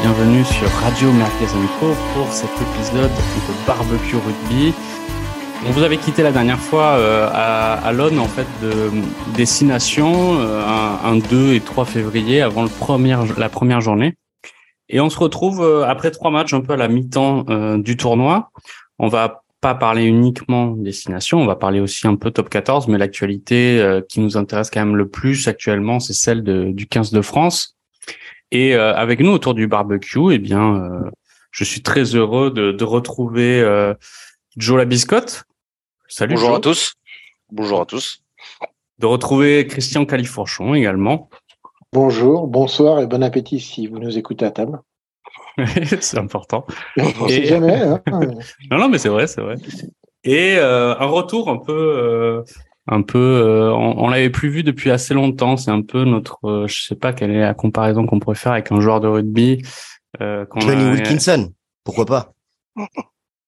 bienvenue sur Radio Merguez pour cet épisode de Barbecue Rugby. On vous avait quitté la dernière fois euh, à, à l'aune en fait de destination euh, un, 2 et 3 février avant le premier, la première journée. Et on se retrouve euh, après trois matchs un peu à la mi-temps euh, du tournoi. On va pas parler uniquement destination, on va parler aussi un peu top 14, mais l'actualité euh, qui nous intéresse quand même le plus actuellement, c'est celle de, du 15 de France. Et euh, avec nous autour du barbecue, eh bien, euh, je suis très heureux de, de retrouver Joe Labiscotte. Salut. Bonjour à tous. Bonjour à tous. De retrouver Christian Califourchon également. Bonjour, bonsoir et bon appétit si vous nous écoutez à table. c'est important. On et... sait jamais. Hein non, non, mais c'est vrai, c'est vrai. Et euh, un retour un peu, euh, un peu, euh, on, on l'avait plus vu depuis assez longtemps. C'est un peu notre, euh, je sais pas quelle est la comparaison qu'on pourrait faire avec un joueur de rugby. Euh, Johnny a... Wilkinson, pourquoi pas?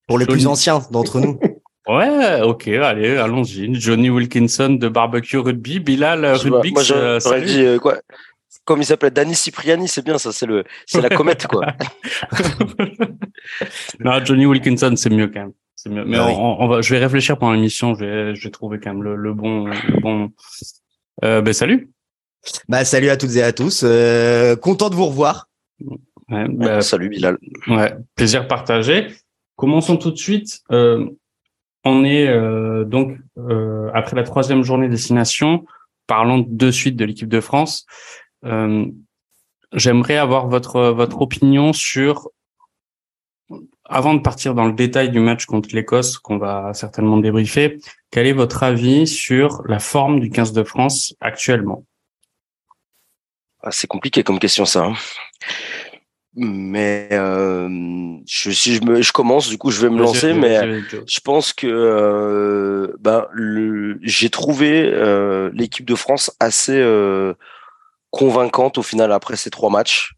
Pour les Johnny... plus anciens d'entre nous. Ouais, ok, allez, allons-y. Johnny Wilkinson de Barbecue Rugby, Bilal Rugby. Moi, j'aurais dit quoi? Comme il s'appelait Danny Cipriani, c'est bien ça, c'est le, c'est la comète quoi. non, Johnny Wilkinson, c'est mieux quand même. C'est mieux. Mais ah oui. on, on, va, je vais réfléchir pendant l'émission. Je vais, je vais trouver quand même le, le bon, le bon. Euh, ben salut. Bah salut à toutes et à tous. Euh, content de vous revoir. Ouais, bah, salut Bilal. Ouais, plaisir partagé. Commençons tout de suite. Euh, on est euh, donc euh, après la troisième journée destination. Parlons de suite de l'équipe de France. Euh, J'aimerais avoir votre votre opinion sur avant de partir dans le détail du match contre l'Écosse qu'on va certainement débriefer. Quel est votre avis sur la forme du 15 de France actuellement? Ah, C'est compliqué comme question ça. Hein. Mais euh, je, si je, me, je commence, du coup, je vais me lancer. Mais je pense que euh, ben, j'ai trouvé euh, l'équipe de France assez euh, convaincante au final après ces trois matchs.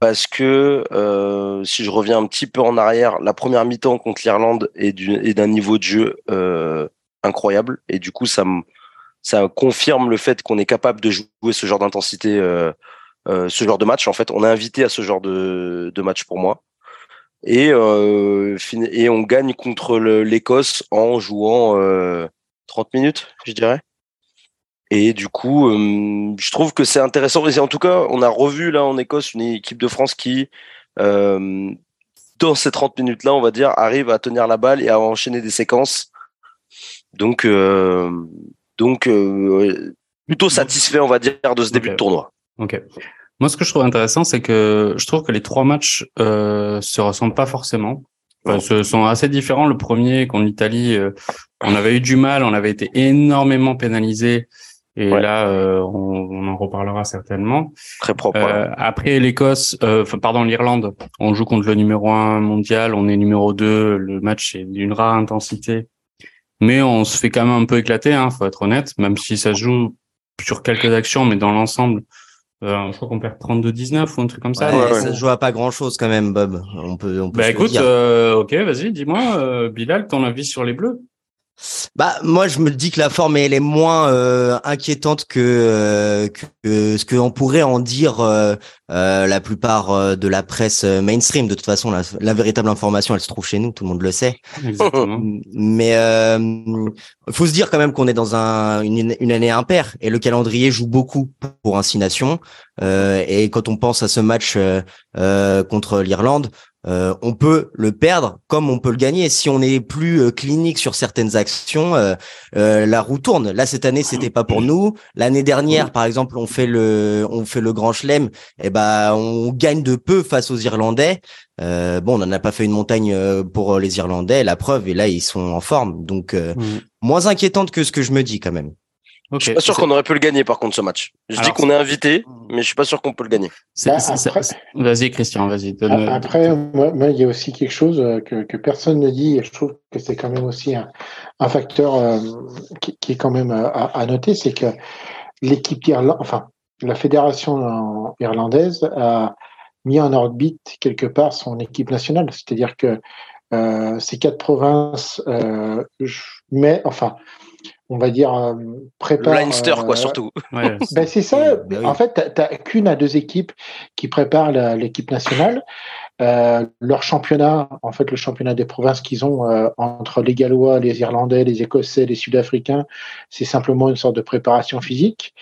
Parce que euh, si je reviens un petit peu en arrière, la première mi-temps contre l'Irlande est d'un niveau de jeu euh, incroyable. Et du coup, ça, ça confirme le fait qu'on est capable de jouer ce genre d'intensité, euh, euh, ce genre de match. En fait, on est invité à ce genre de, de match pour moi. Et, euh, et on gagne contre l'Écosse en jouant 30 minutes, je dirais. Et du coup, euh, je trouve que c'est intéressant. Et en tout cas, on a revu là en Écosse une équipe de France qui, euh, dans ces 30 minutes-là, on va dire, arrive à tenir la balle et à enchaîner des séquences. Donc, euh, donc euh, plutôt satisfait, on va dire, de ce début okay. de tournoi. Ok. Moi, ce que je trouve intéressant, c'est que je trouve que les trois matchs euh, se ressemblent pas forcément. Enfin, ce sont assez différents. Le premier contre l'Italie, euh, on avait eu du mal, on avait été énormément pénalisé. Et ouais. là, euh, on, on, en reparlera certainement. Très propre. Euh, après l'Écosse, euh, pardon l'Irlande, on joue contre le numéro un mondial, on est numéro 2, le match est d'une rare intensité, mais on se fait quand même un peu éclater, hein, faut être honnête, même si ça joue sur quelques actions, mais dans l'ensemble, euh, je crois qu'on perd 32-19 ou un truc comme ça. Ouais, ouais. Ça se joue à pas grand chose quand même, Bob. On peut, on peut bah écoute, euh, ok, vas-y, dis-moi, euh, Bilal, ton avis sur les Bleus? Bah moi je me dis que la forme elle est moins euh, inquiétante que, euh, que ce qu'on pourrait en dire euh, euh la plupart euh, de la presse mainstream. De toute façon la, la, véritable information elle se trouve chez nous, tout le monde le sait. Exactement. Mais il faut se dire quand même qu'on est dans un, une, une, année impaire et le calendrier joue beaucoup pour Ainsi Nation. et quand on pense à ce match contre l'Irlande, euh, on peut le perdre comme on peut le gagner. Si on est plus euh, clinique sur certaines actions, euh, euh la roue tourne. Là cette année c'était pas pour nous. L'année dernière par exemple on fait le on fait le Grand Chelem, et eh ben on gagne de peu face aux Irlandais. Euh, bon on n'en a pas fait une montagne pour les Irlandais, la preuve et là ils sont en forme. Donc mmh. moins inquiétante que ce que je me dis quand même. Okay. Je suis pas sûr qu'on aurait pu le gagner par contre ce match. Je Alors, dis qu'on est invité, mais je suis pas sûr qu'on peut le gagner. Bah, vas-y Christian, vas-y. Donne... Après, moi, moi, il y a aussi quelque chose euh, que, que personne ne dit et je trouve que c'est quand même aussi un, un facteur euh, qui, qui, est quand même à, à noter, c'est que l'équipe irlandaise, enfin la fédération irlandaise a mis en orbite quelque part son équipe nationale, c'est-à-dire que euh, ces quatre provinces, euh, mais enfin on va dire, euh, prépare. Leinster, quoi, surtout. ben c'est ça. Ben en fait, tu n'as qu'une à deux équipes qui préparent l'équipe nationale. Euh, leur championnat, en fait, le championnat des provinces qu'ils ont euh, entre les Gallois, les Irlandais, les Écossais, les Sud-Africains, c'est simplement une sorte de préparation physique.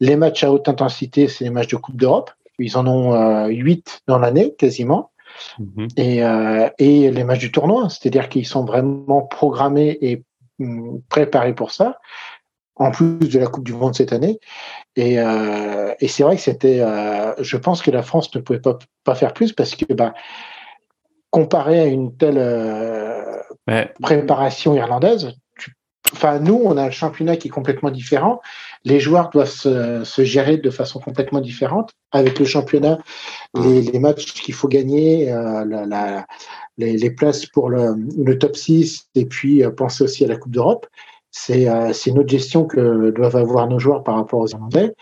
Les matchs à haute intensité, c'est les matchs de Coupe d'Europe. Ils en ont huit dans l'année, quasiment. Mhm. Et, et les matchs du tournoi, c'est-à-dire qu'ils sont vraiment programmés et préparé pour ça, en plus de la Coupe du Monde cette année. Et, euh, et c'est vrai que c'était. Euh, je pense que la France ne pouvait pas, pas faire plus parce que, bah, comparé à une telle euh, préparation irlandaise, enfin, nous, on a un championnat qui est complètement différent. Les joueurs doivent se, se gérer de façon complètement différente. Avec le championnat, les, les matchs qu'il faut gagner, euh, la, la, les, les, places pour le, le, top 6 et puis euh, penser aussi à la Coupe d'Europe. C'est euh, une autre gestion que doivent avoir nos joueurs par rapport aux Irlandais.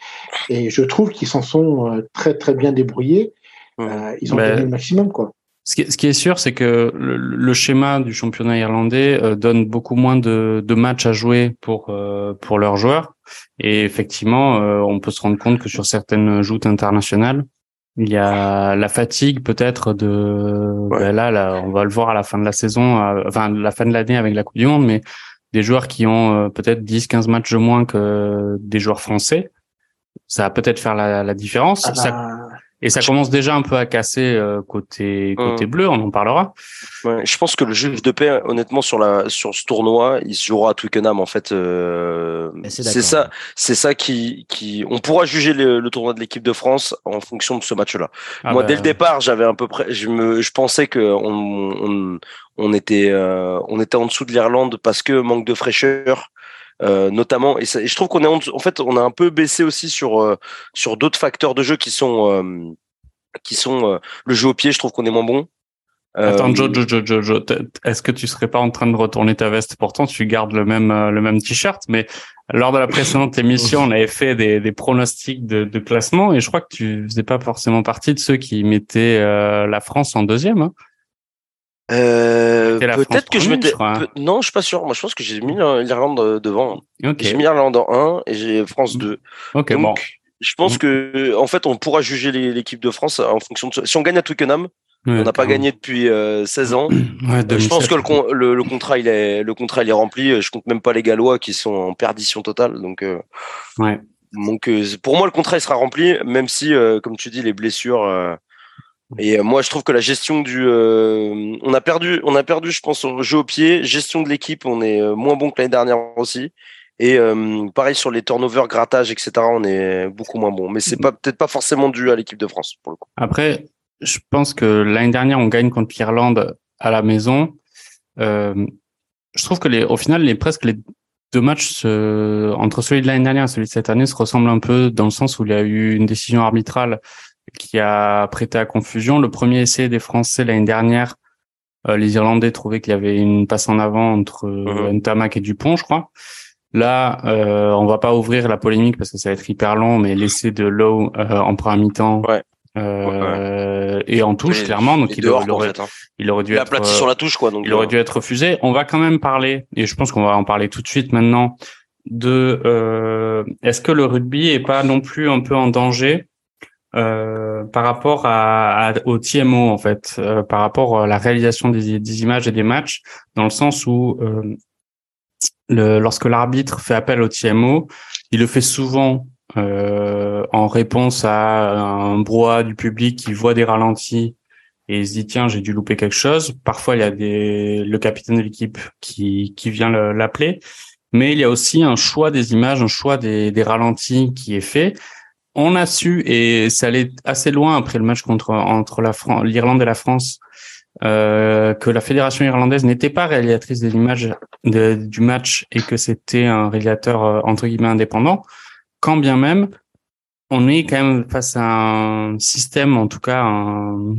Et je trouve qu'ils s'en sont euh, très, très bien débrouillés. Euh, ils ont donné le maximum, quoi. Ce qui, ce qui est sûr, c'est que le, le, schéma du championnat irlandais euh, donne beaucoup moins de, de, matchs à jouer pour euh, pour leurs joueurs. Et effectivement, on peut se rendre compte que sur certaines joutes internationales, il y a la fatigue peut-être de ben là, là, on va le voir à la fin de la saison, enfin la fin de l'année avec la Coupe du Monde, mais des joueurs qui ont euh, peut-être 10-15 matchs de moins que des joueurs français, ça va peut-être faire la, la différence. Ah ça, bah, et ça commence déjà un peu à casser euh, côté côté mmh. bleu, on en parlera. Ouais, je pense que le juge de paix, honnêtement, sur la sur ce tournoi, il se jouera à Twickenham en fait. Euh, c'est ça, c'est ça qui qui. On pourra juger le, le tournoi de l'équipe de France en fonction de ce match-là. Ah Moi, bah, dès le départ, j'avais un peu près, je me, je pensais que on on, on était euh, on était en dessous de l'Irlande parce que manque de fraîcheur. Euh, notamment et, ça, et, je trouve qu'on est en, en, fait on a un peu baissé aussi sur euh, sur d'autres facteurs de jeu qui sont euh, qui sont le jeu au pied je trouve qu'on est moins bon Attends, Joe, Joe, Joe, Joe, Joe est-ce que tu serais pas en train de retourner ta veste? Pourtant, tu gardes le même le même t-shirt, mais lors de la précédente émission, on avait fait des, des pronostics de, de, classement, et je crois que tu faisais pas forcément partie de ceux qui mettaient la France en deuxième. Hein euh, peut-être que je me non, je suis pas sûr. Moi, je pense que j'ai mis l'Irlande euh, devant. J'ai mis l'Irlande en 1 et j'ai France 2. Ok, Donc, bon. Je pense que, en fait, on pourra juger l'équipe de France en fonction de. Si on gagne à Twickenham, on n'a pas gagné depuis 16 euh, ans. Ouais, je pense que le, le, contrat, il est, le contrat, il est rempli. Je compte même pas les Gallois qui sont en perdition totale. Donc, euh, ouais. Donc, pour moi, le contrat, il sera rempli, même si, comme tu dis, les blessures et euh, moi, je trouve que la gestion du, euh, on a perdu, on a perdu, je pense, au jeu au pied, gestion de l'équipe, on est euh, moins bon que l'année dernière aussi. Et pareil sur les turnovers, grattage, etc. On est beaucoup moins bon. Mais c'est pas peut-être pas forcément dû à l'équipe de France pour le coup. Après, je pense que l'année dernière, on gagne contre l'Irlande à la maison. je trouve que les, au final, les presque les deux matchs entre celui de l'année dernière et celui de cette année se ressemblent un peu dans le sens où il y a eu une décision arbitrale qui a prêté à confusion. Le premier essai des Français l'année dernière, euh, les Irlandais trouvaient qu'il y avait une passe en avant entre euh, mhm. Ntamak et Dupont, je crois. Là, euh, on va pas ouvrir la polémique parce que ça va être hyper long, mais l'essai de Lowe euh, en première mi-temps ouais. Euh, et en touche clairement, donc il, aurait, hein. il aurait dû être sur la touche quoi. Donc il aurait dû être refusé. On va quand même parler, et je pense qu'on va en parler tout de suite maintenant, de est-ce que le rugby est pas non plus un peu en danger euh, par rapport à, à, au TMO en fait, euh, par rapport à la réalisation des, des, images et des matchs, dans le sens où euh, le, lorsque l'arbitre fait appel au TMO, il le fait souvent en réponse à un brouhaha du public qui voit des ralentis et il se dit tiens j'ai dû louper quelque chose. Parfois il y a des, le capitaine de l'équipe qui, qui vient l'appeler, mais il y a aussi un choix des images, un choix des, des ralentis qui est fait on a su, et ça allait assez loin après le match contre entre la l'Irlande et la France, euh, que la fédération irlandaise n'était pas réalisatrice des images du match et que c'était un réalisateur euh, entre guillemets indépendant. Quand bien même, on est quand même face à un système, en tout cas, un,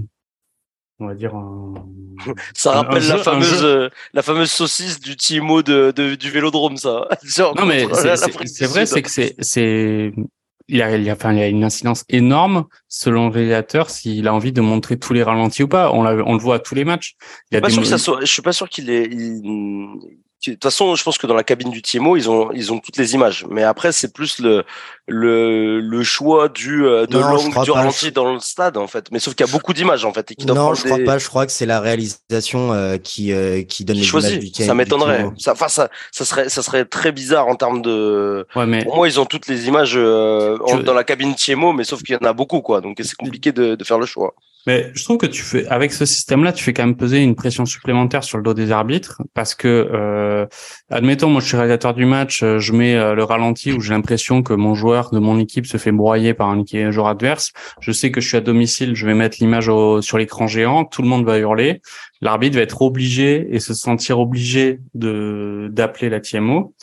on va dire un, ça rappelle la fameuse la fameuse saucisse du Timo de, du Vélodrome ça non mais c'est vrai c'est que c'est c'est il y a, il a, enfin, il y a une incidence énorme selon le réalisateur s'il a envie de montrer tous les ralentis ou pas. On, on le voit à tous les matchs. Il y a je, suis pas sûr que ça soit, je suis pas sûr qu'il est, il, de toute façon, je pense que dans la cabine du TMO, ils ont, ils ont toutes les images. Mais après, c'est plus le, le, le choix du, euh, de l'angle du ralenti dans le stade, en fait. Mais sauf qu'il y a beaucoup d'images, en fait. Et qui non, je crois pas. Je crois que c'est la réalisation euh, qui, euh, qui donne les images du Ça m'étonnerait. Ça, enfin, ça, ça serait, ça serait très bizarre en termes de. Ouais, mais... Pour moi, ils ont toutes les images dans la cabine TMO, mais sauf qu'il y en a beaucoup, quoi. Donc, c'est compliqué de, de faire le choix. Mais je trouve que tu fais, avec ce système-là, tu fais quand même peser une pression supplémentaire sur le dos des arbitres, parce que, euh, admettons, moi je suis réalisateur du match, euh, je mets euh, le ralenti où j'ai l'impression que mon joueur de mon équipe se fait broyer par un joueur adverse. Je sais que je suis à domicile, je vais mettre l'image sur l'écran géant, tout le monde va hurler, l'arbitre va être obligé et se sentir obligé de d'appeler la TMO.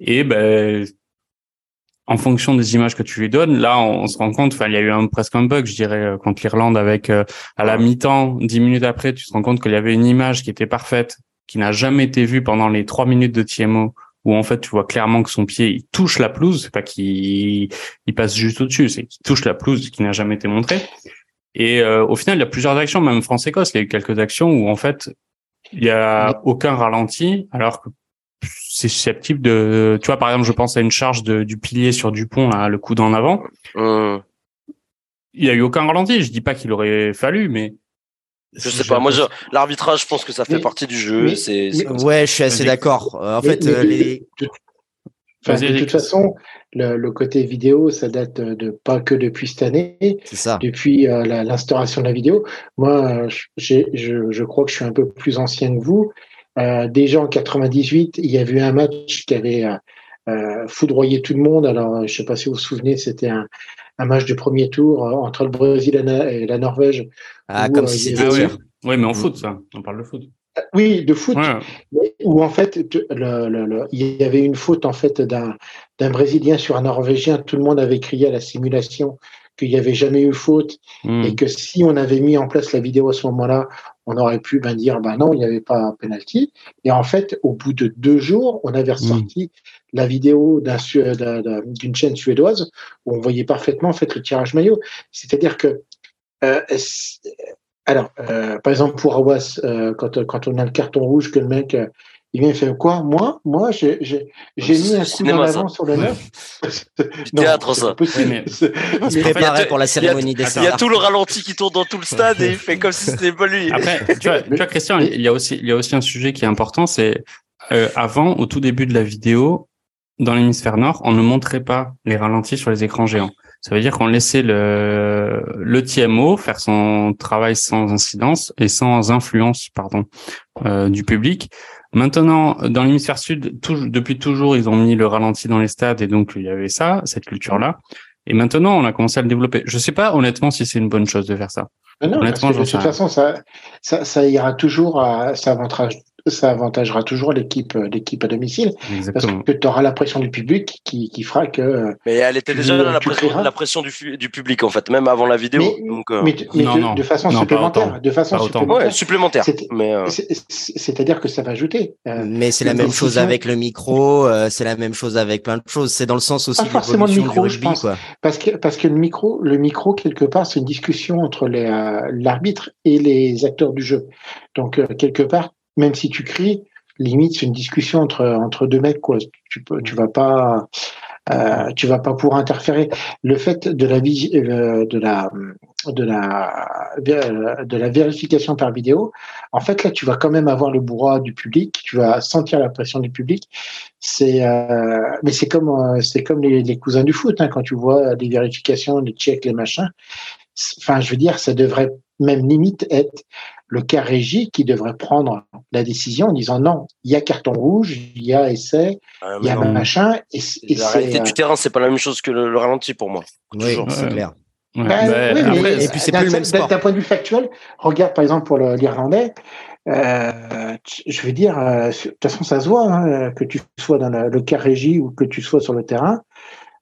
Et ben en fonction des images que tu lui donnes, là, on, se rend compte, enfin, il y a eu un, presque un bug, je dirais, euh, contre l'Irlande avec, euh, à la mi-temps, dix minutes après, tu te rends compte qu'il y avait une image qui était parfaite, qui n'a jamais été vue pendant les trois minutes de TMO, où en fait, tu vois clairement que son pied, il touche la pelouse, c'est pas qu'il il passe juste au-dessus, c'est qu'il touche la pelouse, qui n'a jamais été montré. Et euh, au final, il y a plusieurs actions, même France-Écosse, il y a eu quelques actions où en fait, il y a aucun ralenti, alors que c'est susceptible de, tu vois, par exemple, je pense à une charge de, du pilier sur Dupont, là, le coup d'en avant. Mmh. Il y a eu aucun ralenti. Je dis pas qu'il aurait fallu, mais je sais pas. Moi, l'arbitrage, je pense que ça fait partie du jeu. C'est, ouais, je suis assez d'accord. Euh, en fait, euh, les... de toute façon, le, côté vidéo, ça date de pas que depuis cette année. C'est ça. Depuis euh, l'instauration de la vidéo. Moi, je, je, crois que je suis un peu plus ancien que vous. Euh, déjà en 98, il y avait eu un match qui avait euh, euh, foudroyé tout le monde. Alors, je sais pas si vous vous souvenez, c'était un, un, match de premier tour entre le Brésil et la Norvège. Ah, comme si c'était oui. oui, mais en foot, ça. On parle de foot. Oui, de foot, où en fait le, le, le, il y avait une faute en fait d'un d'un Brésilien sur un Norvégien. Tout le monde avait crié à la simulation qu'il n'y avait jamais eu faute hmm. et que si on avait mis en place la vidéo à ce moment-là, on aurait pu ben, dire ben non, il n'y avait pas penalty. Et en fait, au bout de deux jours, on avait ressorti hmm. la vidéo d'une chaîne suédoise où on voyait parfaitement en fait le tirage maillot. C'est-à-dire que euh, alors, euh, par exemple, pour Awas, euh, quand, quand on a le carton rouge, que le mec, il vient faire quoi? Moi, moi, j'ai mis un coup dans l'avant sur le neuf. théâtre, ça. mais... Il se préparait pour la cérémonie des Il y a tout le ralenti qui tourne dans tout le stade et il fait comme si c'était pas lui. Après, tu vois, tu vois, Christian, il y a aussi, il y a aussi un sujet qui est important, c'est euh, avant, au tout début de la vidéo, dans l'hémisphère nord, on ne montrait pas les ralentis sur les écrans géants. Ça veut dire qu'on laissait le, le TMO faire son travail sans incidence et sans influence, pardon, euh, du public. Maintenant, dans l'hémisphère sud, depuis toujours, ils ont mis le ralenti dans les stades et donc il y avait ça, cette culture-là. Et maintenant, on a commencé à le développer. Je sais pas honnêtement si c'est une bonne chose de faire ça. non, honnêtement, de toute façon, ça, ça, ça, ira toujours à, ça avantage ça avantagera toujours l'équipe euh, l'équipe à domicile parce que tu auras la pression du public qui, qui fera que mais elle était déjà dans la pression, la pression du, du, public en fait même avant la vidéo mais, donc euh, mais, de, de, façon supplémentaire de façon supplémentaire, ouais, supplémentaire mais euh, c'est-à-dire que ça va ajouter mais c'est la même chose avec le micro c'est la même chose avec plein de choses. C'est dans le sens aussi pas forcément le micro je pense. Parce que parce que le micro le micro quelque part c'est une discussion entre l'arbitre et les acteurs du jeu. Donc quelque part même si tu cries, limite c'est une discussion entre entre deux mecs quoi. Tu peux, tu vas pas, euh, tu vas pas pour interférer. Le fait de la euh, de la de la de la vérification par vidéo, en fait là tu vas quand même avoir le brouhaha du public, tu vas sentir la pression du public. C'est euh, mais c'est comme euh, c'est comme les, les, cousins du foot hein, quand tu vois les vérifications, les checks, les machins. Enfin je veux dire ça devrait même limite être le cas régie qui devrait prendre la décision en disant non, il y a carton rouge, il y a essai, ah, il y a machin. Et, la réalité du terrain, c'est pas la même chose que le, ralenti pour moi. Oui, c'est clair. et puis c'est plus le même sport. D'un point de vue factuel, regarde par exemple pour l'Irlandais, euh, je veux dire, euh, de toute façon ça se voit, hein, que tu sois dans le cas régie ou que tu sois sur le terrain,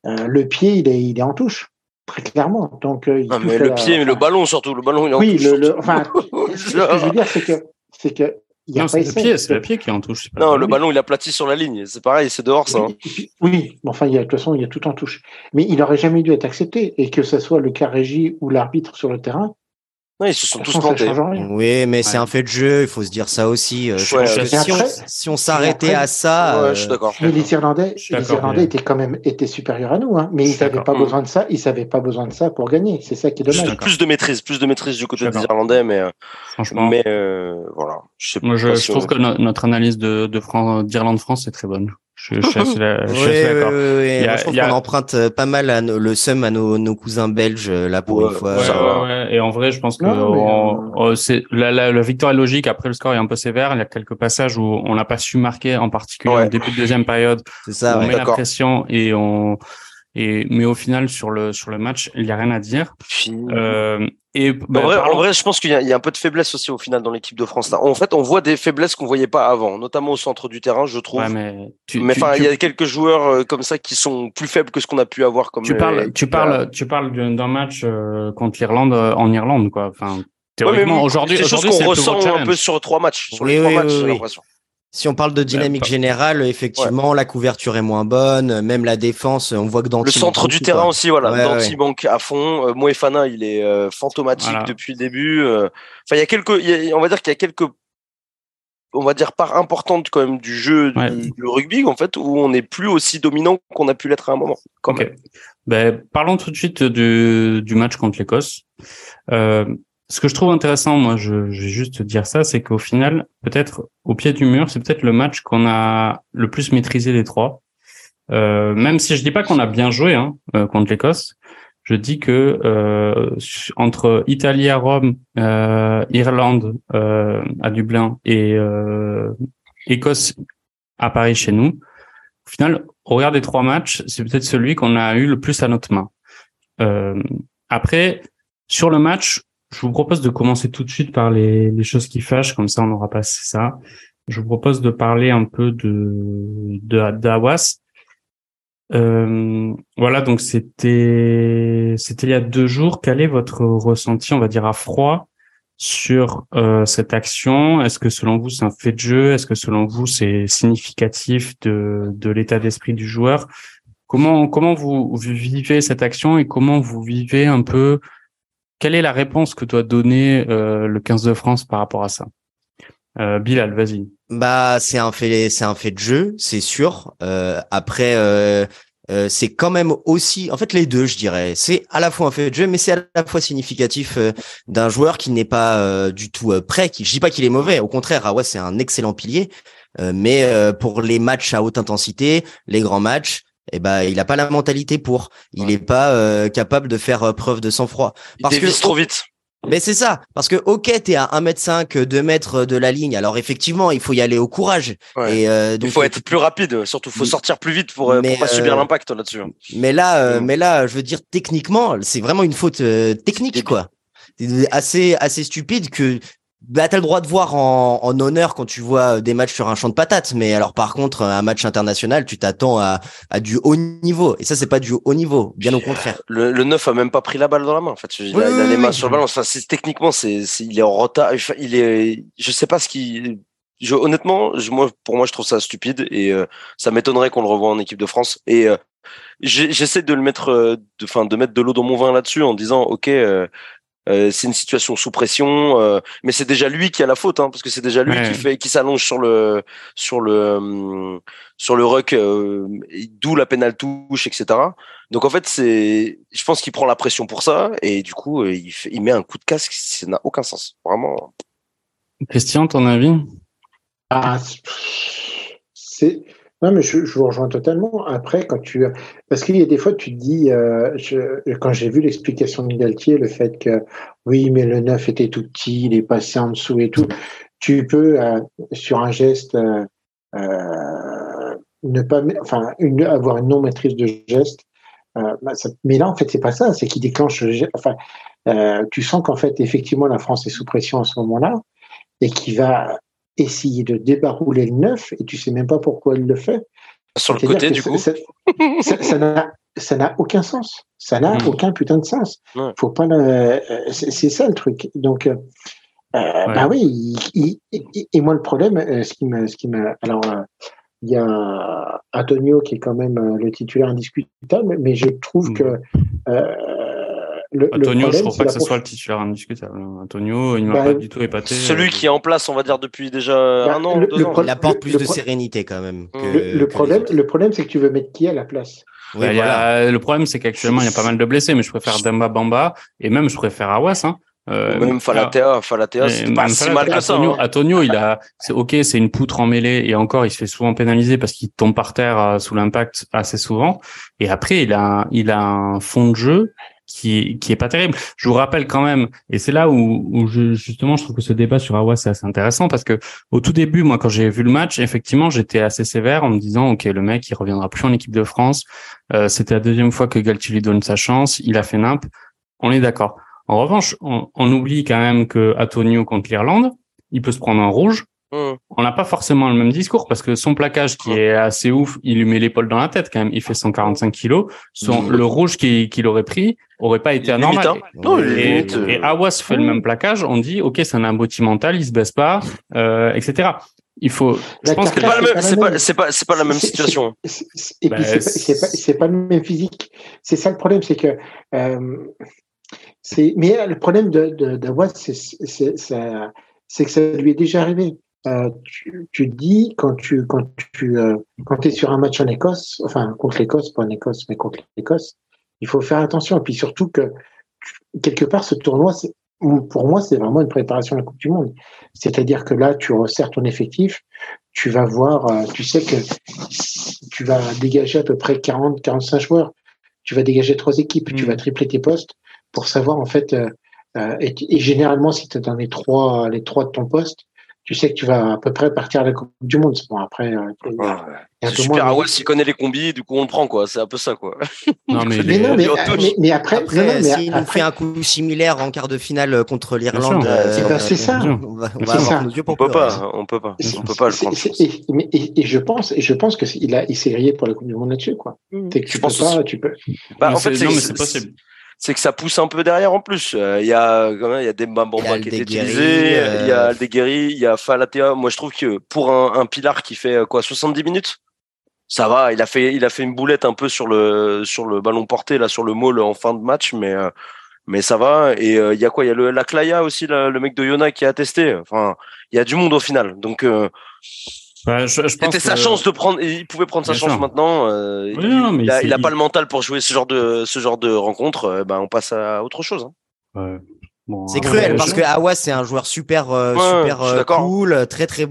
euh, le pied il est, il est en touche très clairement. Donc, euh, mais le pied, mais le ballon surtout, le ballon il est en oui, touche. Le, enfin, ce que je veux dire, c'est que c'est que il y a non, c'est le pied, c'est le pied qui est en touche. non, le ballon il aplati sur la ligne, c'est pareil, c'est dehors ça. Hein. Oui, enfin, il y a, de toute façon, il y a tout en touche. Mais il n'aurait jamais dû être accepté, et que ce soit le cas régie ou l'arbitre sur le terrain, ils se sont tous plantés. Oui, mais c'est un fait de jeu, il faut se dire ça aussi. Euh, si, on, s'arrêtait à ça. Ouais, je suis euh, d'accord. Mais les Irlandais, les Irlandais étaient quand même étaient supérieurs à nous, hein, mais ils n'avaient pas besoin de ça. Ils n'avaient pas besoin de ça pour gagner. C'est ça qui est dommage. Plus de maîtrise, plus de maîtrise du côté des Irlandais, mais euh, franchement. Mais voilà. Je, Moi, je, trouve que notre analyse de d'Irlande-France est très bonne. Je, je, suis d'accord. je trouve qu'on emprunte euh, pas mal à le seum à nos, nos, cousins belges euh, là pour une fois. Et en vrai, je pense que oh, c'est la, la, la, victoire est logique. Après, le score est un peu sévère. Il y a quelques passages où on n'a pas su marquer, en particulier au début de deuxième période. C'est ça. on met la pression et on et mais au final sur le sur le match, il y a rien à dire. Euh, et bah, en, vrai, en, vrai, je pense qu'il y, y, a un peu de faiblesse aussi au final dans l'équipe de France. Là. En fait, on voit des faiblesses qu'on voyait pas avant, notamment au centre du terrain, je trouve. Ouais, mais mais enfin, il y a quelques joueurs euh, comme ça qui sont plus faibles que ce qu'on a pu avoir comme. Tu parles, tu parles, tu parles d'un match euh, contre l'Irlande en Irlande, quoi. Enfin, théoriquement, aujourd'hui, c'est chose qu'on ressent un peu sur trois matchs, sur les trois matchs, j'ai l'impression. Si on parle de dynamique générale, effectivement, la couverture est moins bonne, même la défense, on voit que dans le centre du terrain aussi, voilà, ouais, manque à fond. Euh, Moefana, il est euh, fantomatique depuis le début. Euh. Enfin, il y a quelques, on va dire qu'il y a quelques, on va dire part importante quand même du jeu du, rugby en fait, où on n'est plus aussi dominant qu'on a pu l'être à un moment. Ben, parlons tout de suite du, du match contre l'Écosse. Euh, ce que je trouve intéressant, moi, je, je vais juste dire ça, c'est qu'au final, peut-être au pied du mur, c'est peut-être le match qu'on a le plus maîtrisé des trois. Euh, même si je dis pas qu'on a bien joué hein, euh, contre l'Écosse, je dis que euh, entre Italie à Rome, euh, Irlande euh, à Dublin et Écosse à Paris chez nous, au final, au regard des trois matchs, c'est peut-être celui qu'on a eu le plus à notre main. après, sur le match, je vous propose de commencer tout de suite par les, les choses qui fâchent, comme ça on aura passé ça. Je vous propose de parler un peu de de d'Awas. Euh, voilà, donc c'était c'était il y a deux jours. Quel est votre ressenti, on va dire à froid, sur euh, cette action? Est-ce que selon vous c'est un fait de jeu? Est-ce que selon vous c'est significatif de de l'état d'esprit du joueur? Comment comment vous vivez cette action et comment vous vivez un peu quelle est la réponse que doit donner euh, le 15 de France par rapport à ça? Euh, Bilal, vas-y. Bah, c'est un fait, c'est un fait de jeu, c'est sûr. Euh, après, euh, c'est quand même aussi, en fait, les deux, je dirais. C'est à la fois un fait de jeu, mais c'est à la fois significatif d'un joueur qui n'est pas du tout prêt. Qui, je dis pas qu'il est mauvais, au contraire, ah ouais, c'est un excellent pilier. mais pour les matchs à haute intensité, les grands matchs, eh ben il a pas la mentalité pour. Il n'est pas euh, capable de faire euh, preuve de sang-froid. Parce il que trop vite. Mais c'est ça, parce que ok, t'es à 1m5, 2 mètres de la ligne, alors effectivement, il faut y aller au courage. Et euh, donc, il faut être plus rapide, surtout, faut sortir plus vite pour, pour pas subir l'impact là-dessus. Mais là, mais là, je veux dire, techniquement, c'est vraiment une faute technique, quoi. Assez, assez stupide que bah, t'as le droit de voir en, en, honneur quand tu vois euh, des matchs sur un champ de patates, mais alors par contre, un match international, tu t'attends à, à, du haut niveau. Et ça, c'est pas du haut niveau, bien au contraire. Le, le 9 a même pas pris la balle dans la main, en fait. Il, a, les mains sur le ballon. Enfin, techniquement, c'est, il est en retard. Il est, je sais pas ce qui, je, honnêtement, je, moi, pour moi, je trouve ça stupide et euh, ça m'étonnerait qu'on le revoie en équipe de France. Et euh, j'essaie de le mettre, de, enfin, de mettre de l'eau dans mon vin là-dessus en disant, ok, euh, c'est une situation sous pression, euh, mais c'est déjà lui qui a la faute, hein, parce que c'est déjà lui qui fait, qui s'allonge sur le sur le euh, sur le ruck, d'où la pénale touche, etc. Donc en fait, c'est, je pense qu'il prend la pression pour ça, et du coup, il, fait, il met un coup de casque, ça n'a aucun sens, vraiment. Christian, ton avis? Ah, c'est non, mais je, vous rejoins totalement. Après, quand tu. Parce qu'il y a des fois, tu te dis, euh, quand j'ai vu l'explication de Galtier, le fait que oui, mais le neuf était tout petit, il est passé en dessous et tout, tu peux, euh, sur un geste, euh, euh ne pas. Enfin, une, avoir une non-maîtrise de geste. Bah, mais là, en fait, c'est pas ça, c'est qui déclenche. Enfin, tu sens qu'en fait, effectivement, la France est sous pression à ce moment-là et qui va essayer de débarrouler le neuf et tu sais même pas pourquoi il le fait. Sur le côté, du coup Ça n'a aucun sens. Ça n'a hmm. aucun putain de sens. Faut pas euh, C'est ça le truc. Donc, euh, euh bah oui. et moi, le problème, euh, ce qui me, ce qui me, alors, il y a Antonio qui est quand même le titulaire indiscutable, mais je trouve hmm. que Antonio, je trouve pas que ce soit le titulaire indiscutable. Antonio, il m'a bah, pas du tout épaté. Celui qui est en place, on va dire, depuis déjà bah, un an, deux ans. Il apporte plus de sérénité quand même. le, problème, le problème, c'est que tu veux mettre qui à la place? Le problème, c'est qu'actuellement, il y a pas mal de blessés, mais je préfère Demba Bamba et même je préfère Awas. Hein. Euh, même Falatea, Falatea, c'est pas si mal que ça. Hein. Antonio, il a, c'est ok, c'est une poutre en mêlée et encore, il se fait souvent pénaliser parce qu'il tombe par terre euh, sous l'impact assez souvent. Et après, il a, il a un fond de jeu qui qui est pas terrible. Je vous rappelle quand même, et c'est là où, je, justement je trouve que ce débat sur Awas c'est assez intéressant parce que au tout début, moi quand j'ai vu le match, effectivement j'étais assez sévère en me disant ok le mec il reviendra plus en équipe de France. Euh, C'était la deuxième fois que Galtier lui donne sa chance, il a fait nimp. On est d'accord. En revanche, on, on, oublie quand même que Antonio contre l'Irlande, il peut se prendre un rouge. Mmh. On n'a pas forcément le même discours parce que son plaquage qui mmh. est assez ouf, il lui met l'épaule dans la tête quand même. Il fait 145 kilos. Son, mmh. Le rouge qu'il aurait pris aurait pas été anormal. Hein. et, et, Awas fait le même plaquage. On dit, ok, c'est un beau mental, il se baisse pas, euh, etc. Il faut. Je pense que c'est pas, c'est pas, c'est pas, la même situation. Et puis bah, c'est pas, pas, le même physique. C'est ça le problème, c'est que. Euh, mais le problème de, de, c'est, c'est, que ça lui est déjà arrivé. Euh, tu, tu dis quand tu quand tu euh, quand es sur un match en Écosse, enfin contre l'Écosse, pas en Écosse, mais contre l'Écosse, il faut faire attention. Et puis surtout que quelque part ce tournoi, pour moi, c'est vraiment une préparation à la Coupe du Monde. C'est-à-dire que là, tu resserres ton effectif, tu vas voir, euh, tu sais que tu vas dégager à peu près 40, 45 joueurs, tu vas dégager trois équipes, tu vas mm. tripler tes postes pour savoir en fait. Euh, euh, et, généralement, si tu es dans les trois, les trois de ton poste, tu sais que tu vas à peu près partir à la Coupe du Monde. Bon, après, euh, c'est super. Ah ouais, s'il connaît les combis, du coup, on le prend, quoi. C'est un peu ça, quoi. Non, mais, mais, non, mais, mais, après, après s'il nous fait un coup similaire en quart de finale contre l'Irlande, c'est ça. On va, on avoir nos yeux pour on peut pas, on peut pas, on peut pas le prendre. Et, je pense, et je pense que il a, il s'est grillé pour la Coupe du Monde là-dessus, quoi. Mm. que tu peux pas, tu peux. Bah, en fait, c'est possible c'est que ça pousse un peu derrière en plus. Euh, il y a quand même, il y a des Mbamba qui est utilisé, il y a Aldeguerri, il y a Falatea. Moi, je trouve que pour un, un pilar qui fait euh, quoi 70 minutes, ça va. Il a fait, il a fait une boulette un peu sur le sur le ballon porté là sur le maul en fin de match, mais euh, mais ça va. Et il y a quoi? Il y a le la Claya aussi, le mec de Yona qui a testé. Enfin, il y a du monde au final. Donc c'était sa chance de prendre. Il pouvait prendre sa chance maintenant. Euh, il, a, pas le mental pour jouer ce genre de ce genre de rencontre. Euh, ben on passe à autre chose. Hein. c'est cruel parce que Awas c'est un joueur super euh, super cool, très très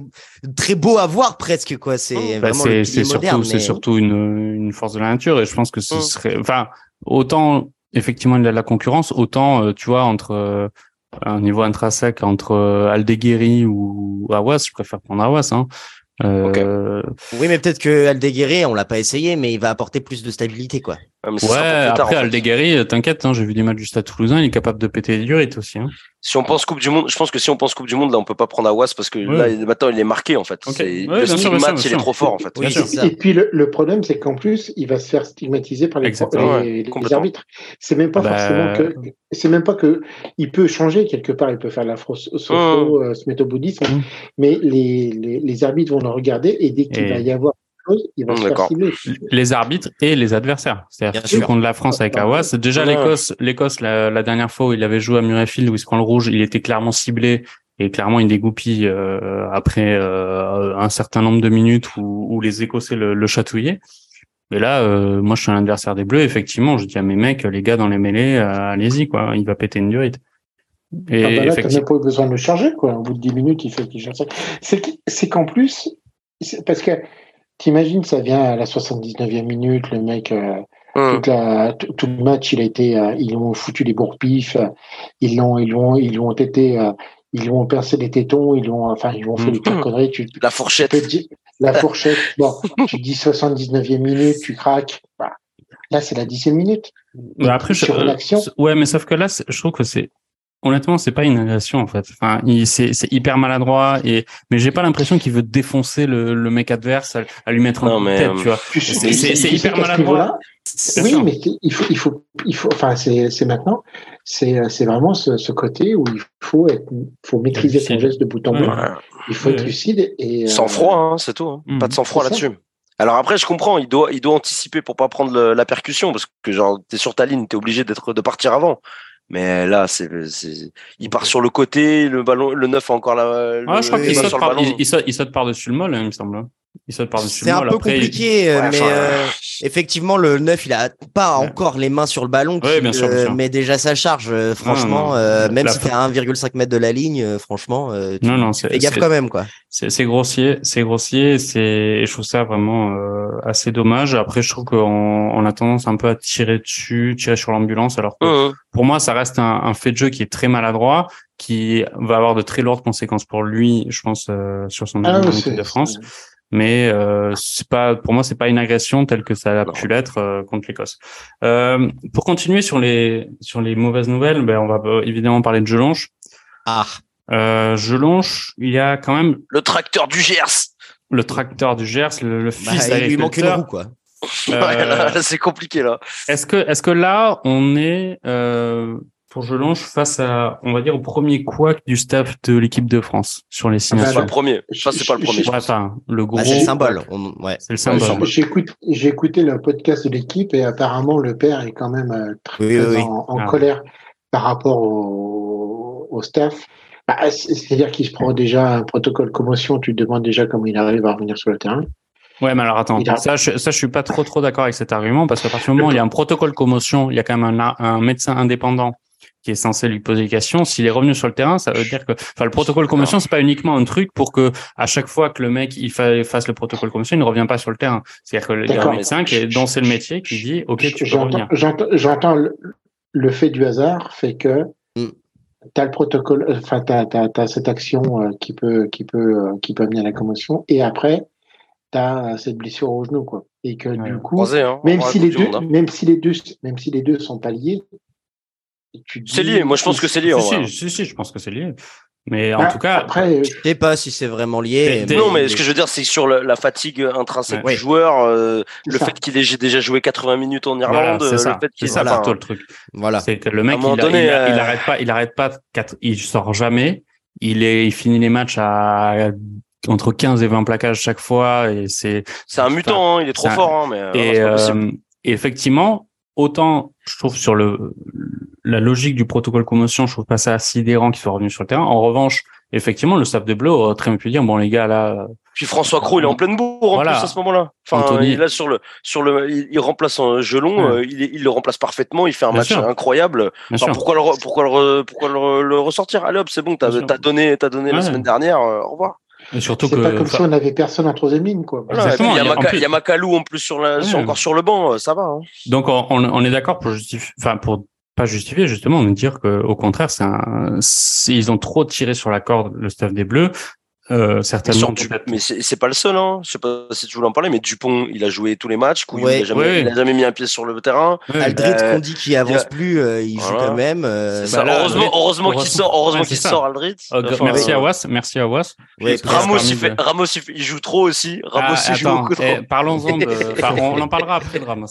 très beau à voir presque quoi. C'est bah, c'est surtout c'est surtout une, une force de la nature et je pense que ce serait enfin autant effectivement il y a de la concurrence autant tu vois entre un niveau intrinsèque entre Aldeguerri ou Awas, je préfère prendre Awas. Hein. Euh... Oui, mais peut-être que Aldeguerri, on l'a pas essayé, mais il va apporter plus de stabilité, quoi. Ouais, après Aldeguerri, t'inquiète, hein, j'ai vu des matchs du Stade Toulousain, il est capable de péter les durites aussi. Hein. Si on pense Coupe du Monde, je pense que si on pense Coupe du Monde, là, on peut pas prendre Awas parce que là, maintenant, il est marqué, en fait. le match, il est trop fort, en fait. et, puis, le, problème, c'est qu'en plus, il va se faire stigmatiser par les, les, arbitres. C'est même pas bah, forcément que, c'est même pas que, il peut changer quelque part, il peut faire la fausse, mmh. euh, se mettre au bouddhisme, mmh. mais les, les, arbitres vont le regarder et dès qu'il va y avoir il va se faire cibler. Les arbitres et les adversaires. C'est-à-dire que contre la France avec Awas, déjà l'Écosse, l'Écosse la, dernière fois où il avait joué à Murrayfield où il se prend le rouge, il était clairement ciblé et clairement il dégoupille euh, après euh, un certain nombre de minutes où, où les Écossais le, le chatouillaient. Mais là, euh, moi je suis un adversaire des Bleus, effectivement, je dis à mes mecs, les gars dans les mêlées, allez-y quoi, il va péter une durite. Et ah bah là, t'as même pas besoin de le charger, quoi. Au bout de 10 minutes, il fait qu'il charge. C'est qu'en plus, parce que T'imagines, ça vient à la 79e minute, le mec, euh, hum. tout le match, il a été, euh, ils ont foutu les bourpifs, ils l'ont, ils l'ont, ils l'ont été, euh, ils l'ont percé des tétons, ils l'ont, enfin, ils ont fait des hum. conneries. Tu, la fourchette. la fourchette. bon, tu dis 79e minute, tu craques. Bah, là, c'est la 10e minute. Mais après, je, ouais, mais sauf que là, je trouve que c'est honnêtement, c'est pas une agression en fait. Enfin, c'est hyper maladroit et mais j'ai pas l'impression qu'il veut défoncer le, le mec adverse à, lui mettre en tête, tu vois. C'est hyper maladroit. Oui, mais il faut, il faut, il faut. Enfin, c'est maintenant. C'est c'est vraiment ce, ce, côté où il faut être, faut maîtriser son geste de bout en bout. Il faut être lucide et sans froid, hein, c'est tout. Hein. Pas de sang froid là-dessus. Alors après, je comprends, il doit, il doit anticiper pour pas prendre la percussion parce que genre t'es sur ta ligne, t'es obligé d'être de partir avant. Mais là, c'est, il part sur le côté, le ballon, le neuf a encore la. Ah, je crois qu'il saute, par, il, il, saute, par-dessus le molle, hein, il me semble. Il saute par-dessus C'est un peu compliqué, euh, mais euh, effectivement, le 9, il a pas encore les mains sur le ballon, qui, bien sûr, euh, mais déjà sa charge. franchement, même si t'es à 1,5 mètre de la ligne, franchement, tu non, non, fais gaffe quand même, quoi. C'est grossier, c'est grossier, c'est, je trouve ça vraiment assez dommage. Après, je trouve qu'on on a tendance un peu à tirer dessus, tirer sur l'ambulance, alors que pour moi, ça reste un, un, fait de jeu qui est très maladroit, qui va avoir de très lourdes conséquences pour lui, je pense, sur son ah, de France mais euh, c'est pas pour moi c'est pas une agression telle que ça a pu l'être euh, contre l'Écosse. Euh, pour continuer sur les sur les mauvaises nouvelles, ben on va euh, évidemment parler de Gelonche. Ah. Euh, Gelonche, il y a quand même le tracteur du Gers. Le tracteur du Gers, le, le fils bah, Il lui manque une roue quoi. c'est compliqué là. Est-ce que est-ce que là on est euh, pour Jelonge face à, on va dire, au premier couac du staff de l'équipe de France sur les ah, signatures. c'est pas le premier. Ça, c'est pas le premier. enfin, le gros. Ah, c'est le symbole. Ouais. C'est le symbole. J'ai écouté le podcast de l'équipe et apparemment le père est quand même euh, très en, ah. colère par rapport au, au staff. Bah, C'est-à-dire qu'il se prend déjà un protocole commotion. Tu te demandes déjà comment il arrive à revenir sur le terrain. Ouais, mais alors attends, ça, je, ça, je suis pas trop trop d'accord avec cet argument parce qu'à partir du moment où il y a un protocole commotion, il y a quand même un, un médecin indépendant qui est censé lui poser des questions. S'il est revenu sur le terrain, ça veut dire que, enfin, le protocole commotion, c'est pas uniquement un truc pour que à chaque fois que le mec il fasse le protocole commotion, il ne revient pas sur le terrain. C'est-à-dire que il y a un médecin qui est dans le métier qui dit, ok, tu peux revenir. J'entends le, fait du hasard fait que mm. tu as le protocole, enfin, tu as, cette action euh, qui peut, qui peut, euh, qui peut amener à la commotion et après, tu as cette blessure au genou, quoi. Et que du coup, hein. même si les deux, hein. même si les deux, même si les deux sont pas liés, c'est lié. Moi, je pense que c'est lié. Si, si, si, je pense que c'est lié. Mais en bah, tout cas, après, je sais pas si c'est vraiment lié. Non, mais ce que je veux dire, c'est sur la, fatigue intrinsèque du joueur, euh, le fait qu'il ait déjà joué 80 minutes en Irlande, c'est ça, le ça plutôt le truc. Voilà. C'est que le mec, il, donné, il, euh, arrête pas, il arrête pas, il sort jamais. Il est, il finit les matchs à entre 15 et 20 plaquages chaque fois et c'est. C'est un mutant, hein, il est trop fort, hein, mais. Et, euh, et effectivement, autant je trouve sur le la logique du protocole commotion, je trouve pas ça sidérant qu'il soit revenu sur le terrain. En revanche, effectivement, le staff de Bleu aurait très bien pu dire bon les gars là. Puis François Cros, il est en pleine bourre en plus à ce moment-là. Enfin, il est là sur le sur le, il, remplace un Gelon, euh, il, il, le remplace parfaitement, il fait un match incroyable. pourquoi le pourquoi le pourquoi le, ressortir? Allez hop, c'est bon, t'as as donné t'as donné la semaine dernière. Euh, au revoir. Surtout c'est pas comme si on n'avait personne en troisième ligne, quoi. il y, a, Macalou en plus sur la, encore sur le banc, euh, ça va. Hein. Donc on, on est d'accord pour justifier, enfin pour pas justifié justement de dire que au contraire c'est un ils ont trop tiré sur la corde le staff des Bleus euh, certainement. mais c'est pas le seul, hein. Je sais pas si tu voulais en parler, mais Dupont, il a joué tous les matchs. il, a jamais, il, a jamais, mis un pied sur le terrain. Aldrit, euh, qu'on dit qu'il avance plus, euh, il joue quand même. Euh, bah heureusement, heureusement qu'il sort, heureusement qu'il sort, Aldrit. Oh, merci à Was, merci à Was. Ramos, il fait, Ramos, il joue trop aussi. Ramos, ah, il joue beaucoup trop. Eh, parlons-en de, on en parlera après de Ramos.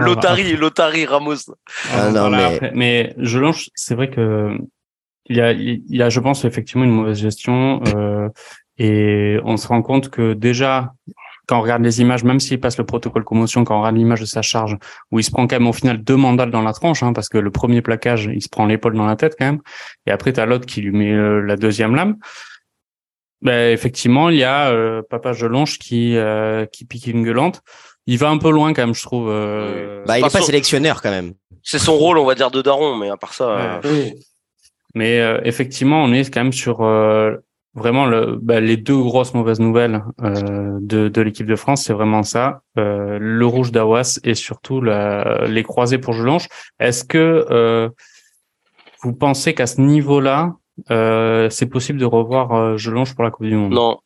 Lotari, Lotari, Ramos. Ah, non, mais... mais je lance, c'est vrai que il y a, il y a, je pense, effectivement une mauvaise gestion. Euh, et on se rend compte que déjà, quand on regarde les images, même s'il passe le protocole commotion, quand on regarde l'image de sa charge, où il se prend quand même au final deux mandales dans la tranche, hein, parce que le premier plaquage, il se prend l'épaule dans la tête quand même, et après t'as l'autre qui lui met euh, la deuxième lame. Ben, effectivement, il y a euh, Papa Gelonche qui euh, qui pique une gueulante. Il va un peu loin quand même, je trouve. Bah, il est pas sélectionneur quand même. C'est son rôle, on va dire, de daron, mais à part ça. Mais euh, effectivement, on est quand même sur euh, vraiment le, bah, les deux grosses mauvaises nouvelles euh, de, de l'équipe de France, c'est vraiment ça, le rouge d'Awas et surtout la, les croisés pour Gelange. Est-ce que vous pensez qu'à ce niveau-là, c'est possible de revoir euh, Gelange pour la Coupe du Monde? Non.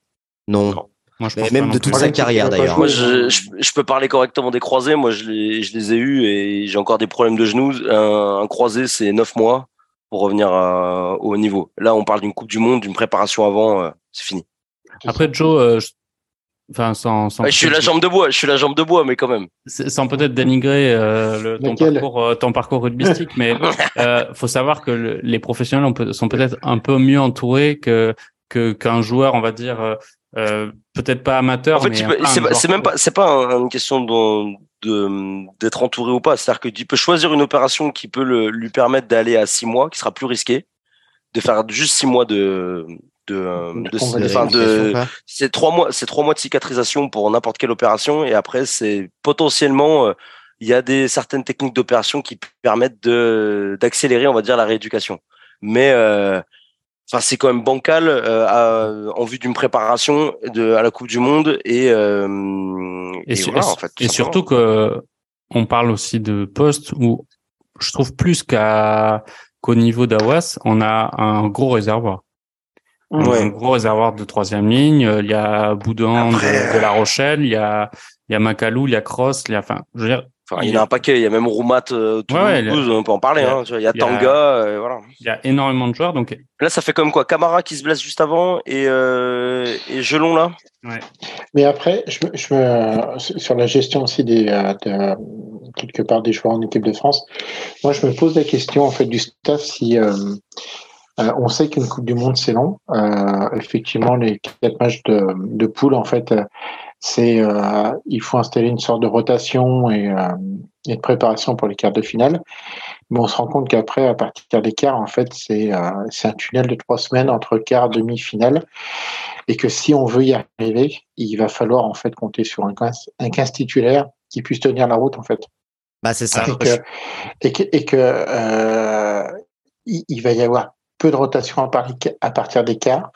Non. Moi, je pense même de toute sa carrière d'ailleurs. Moi, je, je, peux parler correctement des croisés. Moi, je les, je les ai eus et j'ai encore des problèmes de genoux. Un, un croisé, c'est neuf mois pour revenir au haut niveau. Là, on parle d'une Coupe du Monde, d'une préparation avant, euh, c'est fini. Après, Joe, euh, enfin, sans, je suis la jambe de bois, je suis la jambe de bois, mais quand même. Sans peut-être dénigrer euh, le, ton, parcours, ton parcours rugbystique, mais euh, faut savoir que les professionnels peut, sont peut-être un peu mieux entourés que que qu'un joueur, on va dire, peut-être pas amateur. En fait, c'est même pas, c'est pas une question de, d'être entouré ou pas. C'est-à-dire qu'il peut choisir une opération qui peut le, lui permettre d'aller à six mois, qui sera plus risqué, de faire juste six mois de de, de, c'est trois mois c'est trois mois de cicatrisation pour n'importe quelle opération et après c'est potentiellement il y a des certaines techniques d'opération qui permettent de d'accélérer on va dire la rééducation mais euh, enfin c'est quand même bancal euh, en vue d'une préparation de à la Coupe du Monde et euh, et, voilà, en fait, et surtout que on parle aussi de poste où je trouve plus qu'à qu'au niveau d'Awas on a un gros réservoir ouais. un gros réservoir de troisième ligne il y a Boudin de, La Rochelle il y a il y a Macalou il y a Cross il y a enfin je veux dire Enfin, il y en a un paquet. Il y a même Roumat, euh, on peut en parler. Il y a, hein, il y a Tanga, euh, voilà. Il y a énormément de joueurs. Donc là, ça fait comme quoi Camara qui se blesse juste avant et, euh, et Gelon là. Ouais. Mais après, je, sur la gestion aussi des euh, de, quelque part des joueurs en équipe de France, moi je me pose la question en fait du staff si euh, on sait qu'une Coupe du Monde c'est long. effectivement, les quatre matchs de, de poule en fait c'est euh, il faut installer une sorte de rotation et, euh, et, de préparation pour les quarts de finale. Mais on se rend compte qu'après, à partir des quarts, en fait, c'est euh, un tunnel de trois semaines entre quart demi-finale, et que si on veut y arriver, il va falloir en fait compter sur un 15, un 15 titulaire qui puisse tenir la route, en fait. Bah c'est ça. Et que, et que, et que euh, il, il, va y avoir peu de rotation à, partir des quarts.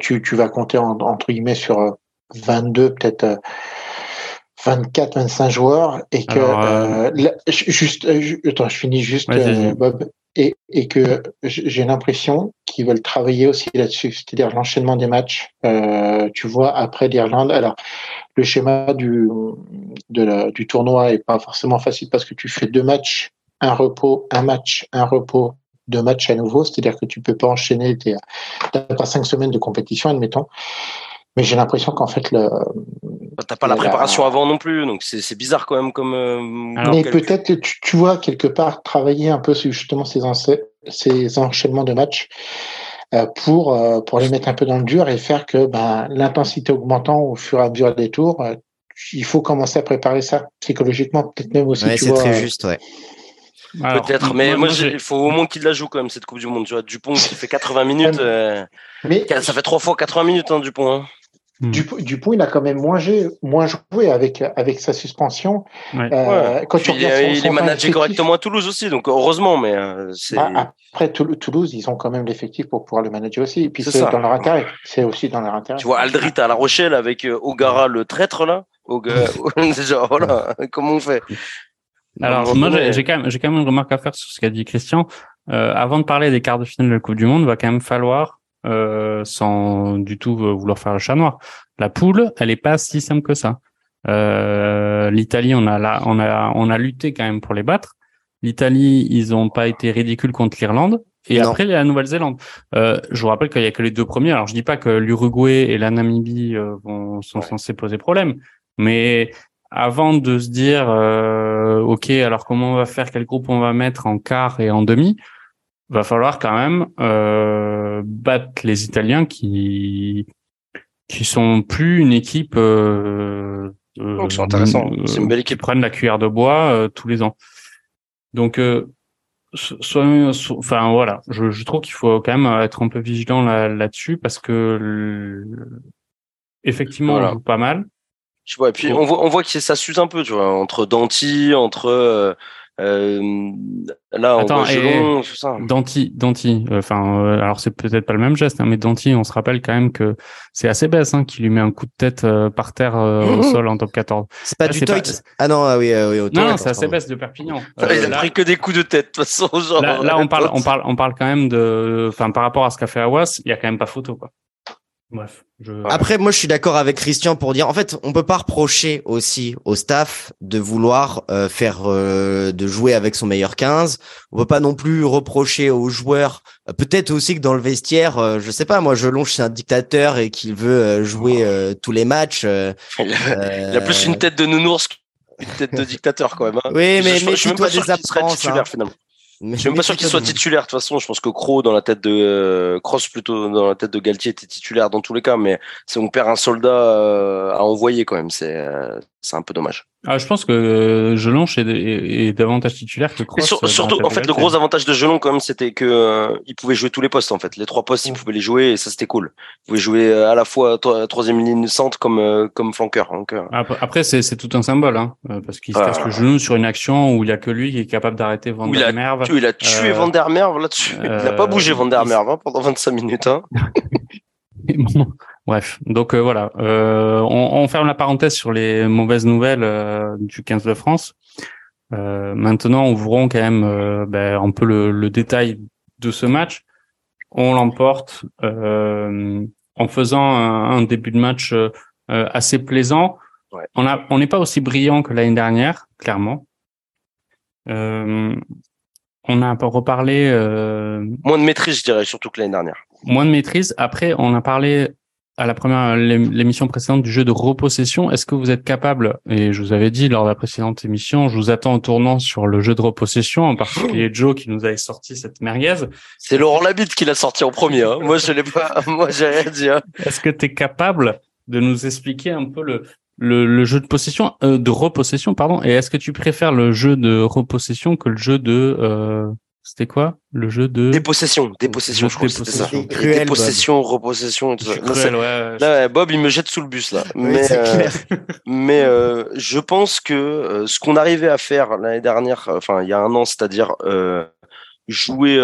Tu, tu vas compter en, entre guillemets sur 22, peut-être 24, euh, 25 joueurs et que euh, euh, juste, attends, je finis juste Bob et, et que j'ai l'impression qu'ils veulent travailler aussi là-dessus, c'est-à-dire l'enchaînement des matchs. tu vois après l'Irlande, alors le schéma du de du tournoi est pas forcément facile parce que tu fais deux matchs, un repos, un match, un repos, deux matchs à nouveau, c'est-à-dire que tu peux pas enchaîner, tu n'as pas cinq semaines de compétition, admettons. Mais j'ai l'impression qu'en fait, le. Bah, t'as pas la préparation avant non plus, donc c'est bizarre quand même comme. Euh, mais peut-être, tu, tu, vois, quelque part, travailler un peu sur justement ces, ces enchaînements de matchs euh, pour, euh, pour les mettre un peu dans le dur et faire que ben, l'intensité augmentant au fur et à mesure des tours, il faut commencer à préparer ça psychologiquement, peut-être même aussi. Ouais, c'est très juste, ouais. Peut-être, mais moi, il faut au moins qu'il la joue quand même cette Coupe du Monde. Tu vois, Dupont qui fait 80 minutes, mais ça fait trois fois 80 minutes, hein, Dupont. Hein. Hmm. Dupont, il a quand même moins joué, moins joué avec, avec sa suspension. Euh, quand tu il, il est managé correctement à Toulouse aussi, donc heureusement. Mais euh, bah, après Toulouse, ils ont quand même l'effectif pour pouvoir le manager aussi. Et puis c'est dans leur intérêt. C'est aussi dans leur intérêt. Tu vois Aldrit à La Rochelle avec euh, Ogara le traître là. Ogara, genre, voilà, comment on fait? Alors moi j'ai quand même j'ai quand même une remarque à faire sur ce qu'a dit Christian. Euh, avant de parler des quarts de finale de la Coupe du Monde, il va quand même falloir euh, sans du tout vouloir faire le chat noir. La poule, elle est pas si simple que ça. Euh, L'Italie, on a là, on a, on a lutté quand même pour les battre. L'Italie, ils ont pas été ridicules contre l'Irlande. Et après, la Nouvelle-Zélande. Euh, je vous rappelle qu'il y a que les deux premiers. Alors, je dis pas que l'Uruguay et la Namibie euh, vont, sont censés poser problème, mais avant de se dire, euh, ok, alors comment on va faire, quel groupe on va mettre en quart et en demi, va falloir quand même euh, battre les Italiens qui qui sont plus une équipe euh, euh c'est intéressant. C'est une belle équipe. Qui prennent la cuillère de bois euh, tous les ans. Donc, euh, soit, enfin voilà, je, je trouve qu'il faut quand même être un peu vigilant là-dessus parce que effectivement, on joue pas mal. Tu vois, et puis on voit, on voit que ça s'use un peu, tu vois, entre Danti, entre euh, là, on Attends, voit tout ça. Danti, Danti. Enfin, euh, alors c'est peut-être pas le même geste, hein, mais Danti, on se rappelle quand même que c'est assez baisse, hein, qui lui met un coup de tête euh, par terre au sol en top 14. C'est pas du Toit. Ah non, ah oui, ah oui. non, non c'est assez baisse de Perpignan. il a pris que des coups de tête, de toute façon. Genre, là, on parle, on parle, on parle quand même de, enfin, par rapport à ce qu'a fait Awas, il y a quand même pas photo, quoi. Bref. Après, moi, je suis d'accord avec Christian pour dire, en fait, on peut pas reprocher aussi au staff de vouloir euh, faire, euh, de jouer avec son meilleur 15. On peut pas non plus reprocher aux joueurs, euh, peut-être aussi que dans le vestiaire, je sais pas, moi, je longe, c'est un dictateur et qu'il veut jouer tous les matchs. il, a, plus une tête de nounours qu'une tête de dictateur quand même. Hein. Oui, mais, je, mais je, toi des absences. Hein. finalement. Je suis même pas sûr qu'il soit titulaire. De toute façon, je pense que Crow dans la tête de euh, Cross plutôt dans la tête de Galtier était titulaire dans tous les cas. Mais c'est on perd un soldat euh, à envoyer quand même. C'est euh, c'est un peu dommage. Ah, je pense que Gelonche est, est, davantage titulaire que Cross. surtout, en fait, le gros avantage de Gelon, quand même, c'était que euh, il pouvait jouer tous les postes. En fait, les trois postes, il mm. pouvait les jouer et ça c'était cool. Il pouvait jouer à la fois troisième ligne centre comme euh, comme flanqueur. Donc, euh. Après, c'est c'est tout un symbole, hein, parce qu'il se casse le genou sur une action où il y a que lui qui est capable d'arrêter Van der Merwe. Il a tué Van der Merwe là-dessus. il n'a pas bougé Van der Merwe hein, pendant 25 minutes. Hein. Bref, donc euh, voilà, euh, on, on, ferme la parenthèse sur les mauvaises nouvelles euh, du 15 de France. maintenant, on ouvrons quand même ben, un peu le, le, détail de ce match. On l'emporte en faisant un, début de match assez plaisant. Ouais. On a, on n'est pas aussi brillant que l'année dernière, clairement. on a un peu reparlé. Moins de maîtrise, je dirais, surtout que l'année dernière. Moins de maîtrise. Après, on a parlé à la première l'émission précédente du jeu de repossession. Est-ce que vous êtes capable et je vous avais dit lors de la précédente émission, je vous attends en tournant sur le jeu de repossession, en particulier Joe qui nous avait sorti cette merguez. C'est Laurent Labitte qui l'a sorti en premier. Hein. Moi je l'ai pas. Moi j'ai rien dit. Hein. Est-ce que tu es capable de nous expliquer un peu le le, le jeu de possession euh, de repossession pardon et est-ce que tu préfères le jeu de repossession que le jeu de euh, c'était quoi le jeu de dépossession, dépossession, je crois c'était ça. dépossession, repossession et tout ça. là, Bob, il me jette sous le bus là. mais euh, mais euh, je pense que euh, ce qu'on arrivait à faire l'année dernière, enfin il y a un an, c'est-à-dire jouer,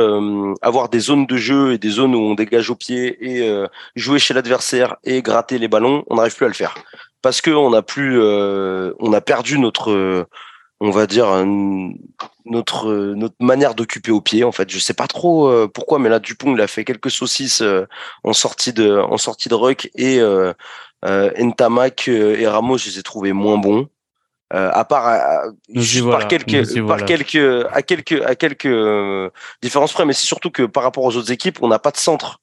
avoir des zones de jeu et des zones où on dégage au pied et jouer chez l'adversaire et gratter les ballons, on n'arrive plus à le faire parce que on a plus, on a perdu notre on va dire notre notre manière d'occuper au pied en fait. Je sais pas trop euh, pourquoi mais là Dupont il a fait quelques saucisses euh, en sortie de en sortie de ruck et euh, euh Ntamak et Ramos je les ai trouvés moins bons. À part par quelques par quelques à quelques à quelques différences près mais c'est surtout que par rapport aux autres équipes on n'a pas de centre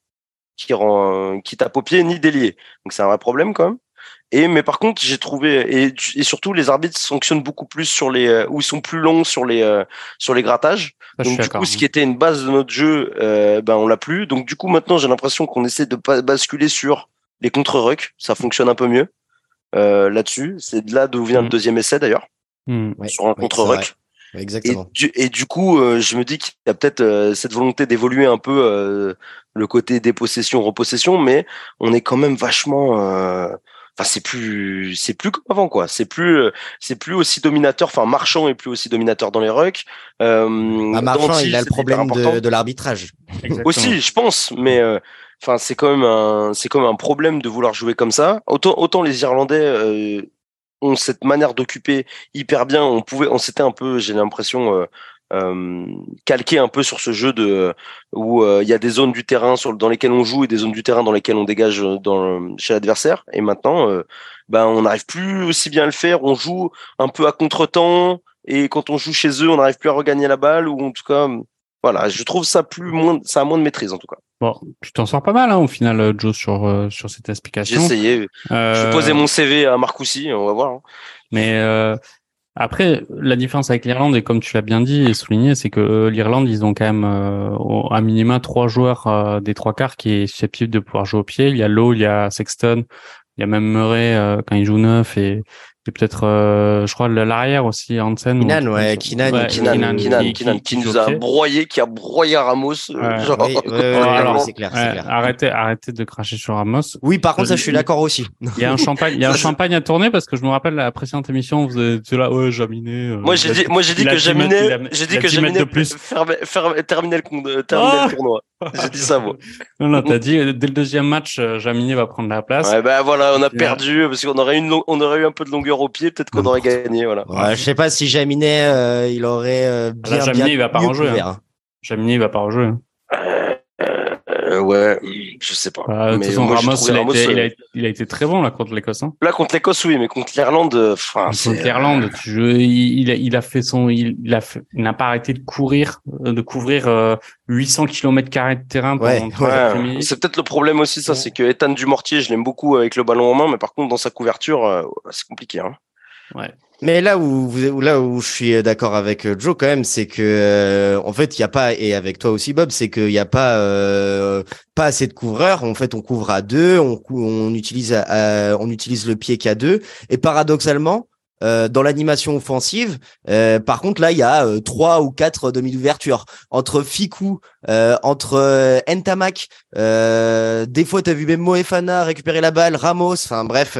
qui rend qui tape au pied ni d'ailier. Donc c'est un vrai problème quand même et mais par contre, j'ai trouvé et, et, surtout les arbitres sanctionnent beaucoup plus sur les euh, ou ils sont plus longs sur les euh, sur les grattages. Donc du coup, ce qui était une base de notre jeu, euh, ben on l'a plus. Donc du coup, maintenant, j'ai l'impression qu'on essaie de pas basculer sur les contre-rucks. Ça fonctionne un peu mieux euh, là-dessus. C'est de là d'où vient le mmh. deuxième essai d'ailleurs mmh. sur un contre-ruck. Exactement. Et du, et du coup, je me dis qu'il y a peut-être cette volonté d'évoluer un peu le côté dépossession, repossession, mais on est quand même vachement enfin c'est plus c'est plus comme avant quoi. C'est plus c'est plus aussi dominateur enfin Marchand est plus aussi dominateur dans les rucks. Euh, ah, Marchand il a le problème de, de l'arbitrage. Aussi je pense mais euh, enfin c'est quand même un c'est quand même un problème de vouloir jouer comme ça. Autant autant les Irlandais euh, ont cette manière d'occuper hyper bien. On pouvait on s'était un peu j'ai l'impression euh, euh, calqué un peu sur ce jeu de où euh, il y a des zones du terrain sur, dans lesquelles on joue et des zones du terrain dans lesquelles on dégage euh, dans, chez l'adversaire. Et maintenant, ben on n'arrive plus aussi bien à le faire. On joue un peu à contre-temps et quand on joue chez eux, on n'arrive plus à regagner la balle ou en tout cas, voilà, je trouve ça plus moins, ça a moins de maîtrise en tout cas. Bon, tu t'en sors pas mal hein, au final, Joe, sur sur cette explication. J'ai essayé. Je poser mon CV à Marcoussi, on va voir. Hein. Mais après, la différence avec l'Irlande, et comme tu l'as bien dit et souligné, c'est que euh, l'Irlande, ils ont quand même euh, à minima trois joueurs euh, des trois quarts qui est susceptible de pouvoir jouer au pied. Il y a Lowe, il y a Sexton, il y a même Murray euh, quand il joue neuf et et peut-être, euh, je crois, l'arrière aussi, Hansen. Kinan, ouais, Kinan, ouais, Kinan, Kinan, Kinan, qui, nous a broyé, qui a broyé Ramos. Euh, genre... Oui, alors, c'est clair, c'est clair. Arrêtez, arrêtez de cracher sur Ramos. Oui, par contre, ça, je suis d'accord aussi. Il y a un champagne, il y a un champagne à tourner parce que je me rappelle la précédente émission, vous étiez là, ouais, Jaminet. Euh, moi, j'ai dit, moi, j'ai dit que Jaminet, j'ai dit que Jaminet le, terminer le tournoi. J'ai dit ça, moi. Non, non, t'as dit, dès le deuxième match, Jaminet va prendre la place. Ouais, ben voilà, on a perdu parce qu'on aurait une, on aurait eu un peu de longueur au pied, peut-être qu'on aurait gagné. Voilà. Ouais, je sais pas si Jaminet, euh, il aurait euh, bien. Là, Jaminet, il va pas rejouer. Hein. Jaminet, il va pas rejouer. Hein. Euh, ouais, je sais pas. Bah, mais Ramos, il, a été, il, a, il, a été, très bon là contre l'Écosse. Hein. Là contre l'Écosse, oui, mais contre l'Irlande, enfin. Contre l'Irlande, il, il, a, il a fait son, il, a fait, il n'a pas arrêté de courir, de couvrir euh, 800 km carrés de terrain ouais, ouais. C'est peut-être le problème aussi, ça, c'est que Ethan Dumortier, je l'aime beaucoup avec le ballon en main, mais par contre dans sa couverture, euh, c'est compliqué. Hein. Ouais. Mais là où, là où je suis d'accord avec euh, Joe quand même, c'est que euh, en fait il y a pas et avec toi aussi Bob, c'est qu'il n'y a pas euh, pas assez de couvreurs. En fait, on couvre à deux, on, on utilise on utilise le pied qu'à deux. Et paradoxalement, euh, dans l'animation offensive. Euh, par contre, là, il y a euh, trois ou quatre demi d'ouverture entre Fiku, entre Ntamak. des fois, t'as vu même Moefana récupérer la balle, Ramos. Enfin bref,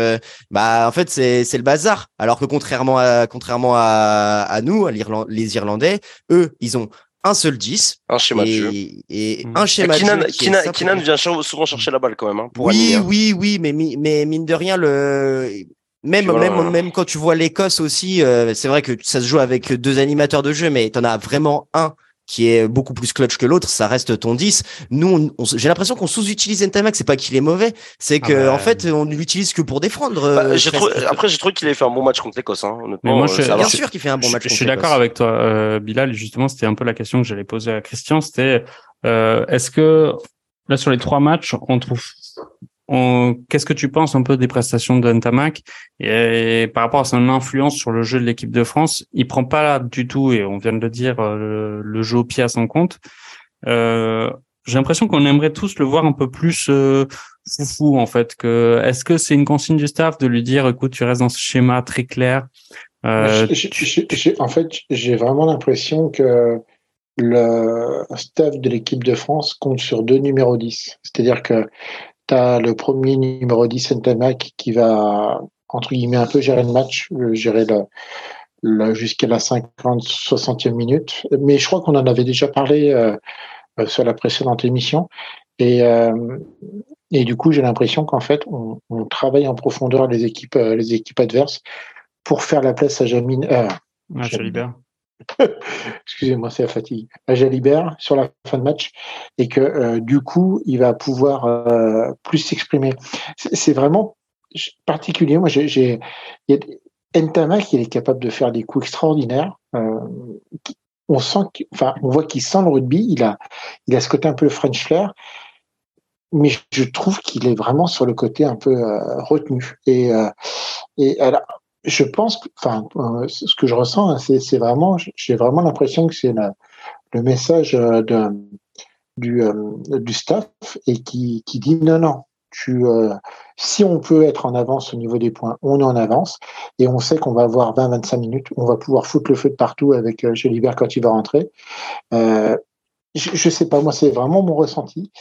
bah en fait, c'est c'est le bazar. Alors que contrairement à contrairement à, à nous, à les Irlandais, eux, ils ont un seul 10. Un schéma et, de jeu. Et mmh. un schéma Kinan, de jeu. Kinan, vient souvent chercher la balle quand même. Hein, pour oui, oui, oui, mais, mais mine de rien, le même, même, même quand tu vois l'Écosse aussi, euh, c'est vrai que ça se joue avec deux animateurs de jeu, mais tu en as vraiment un qui est beaucoup plus clutch que l'autre, ça reste ton 10. Nous, j'ai l'impression qu'on sous-utilise Ntamak, c'est pas qu'il est mauvais, c'est ah que bah, en fait, on l'utilise que pour défendre. Bah, euh, après, j'ai trouvé qu'il avait fait un bon match contre l'Écosse. Hein, Mais moi, je, bien sûr qu'il fait un bon match. Je, suis d'accord avec toi, euh, Bilal. Justement, c'était un peu la question que j'allais poser à Christian. C'était euh, est-ce que là sur les trois matchs, on trouve Qu'est-ce que tu penses un peu des prestations de Ntamak et, par rapport à son influence sur le jeu de l'équipe de France Il prend pas du tout, et on vient de le dire, euh, le, jeu au pied à son compte. Euh, J'ai l'impression qu'on aimerait tous le voir un peu plus euh, foufou en fait. Que est-ce que c'est une consigne du staff de lui dire, écoute, tu restes dans ce schéma très clair? Euh, En fait, j'ai vraiment l'impression que le staff de l'équipe de France compte sur deux numéros 10. C'est-à-dire que le premier numéro 10, Ntamak, qui va, entre guillemets, un peu gérer le match, euh, gérer le, jusqu'à la 50, 60e minute. Mais je crois qu'on en avait déjà parlé euh, euh, sur la précédente émission. Et, et du coup, j'ai l'impression qu'en fait, on, travaille en profondeur les équipes, les équipes adverses pour faire la place à Jamine. Euh. excusez-moi, c'est la fatigue, à Jalibert sur la fin de match et que euh, du coup, il va pouvoir euh, plus s'exprimer. C'est vraiment particulier. Moi, j'ai Ntamak, il est capable de faire des coups extraordinaires. Euh, on sent, enfin, on voit qu'il sent le rugby. Il a, il a ce côté un peu French flair, mais je trouve qu'il est vraiment sur le côté un peu retenu. Et, et alors, je pense que, enfin, euh, ce que je ressens, hein, c'est vraiment, j'ai vraiment l'impression que c'est le message euh, de, du, euh, du staff et qui, qui dit non, non, tu, si on peut être en avance au niveau des points, on est en avance et on sait qu'on va avoir 20-25 minutes, on va pouvoir foutre le feu de partout avec Gélibert quand il va rentrer. Je, je sais pas, moi c'est vraiment mon ressenti.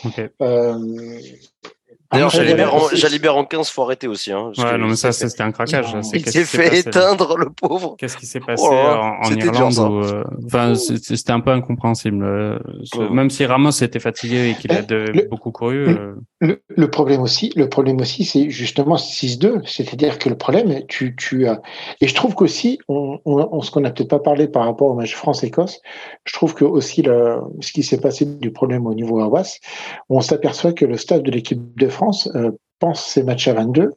D'ailleurs, Jalibert en, en 15, faut arrêter aussi. Hein, ouais, non, mais ça, c'était un craquage. Il s'est fait éteindre, le pauvre. Qu'est-ce qui s'est passé oh, en, Irlande euh, Enfin, c'était un peu incompréhensible. Euh, même si Ramos était fatigué et qu'il a de, beaucoup couru. Le, euh. le, problème aussi, le problème aussi, c'est justement 6-2. C'est-à-dire que le problème, tu, tu as... Et je trouve qu'aussi, on, on, ce qu'on n'a peut-être pas parlé par rapport au match France-Écosse, je trouve que aussi le, ce qui s'est passé du problème au niveau AWAS, on s'aperçoit que le staff de l'équipe de France France euh, pense ces matchs à 22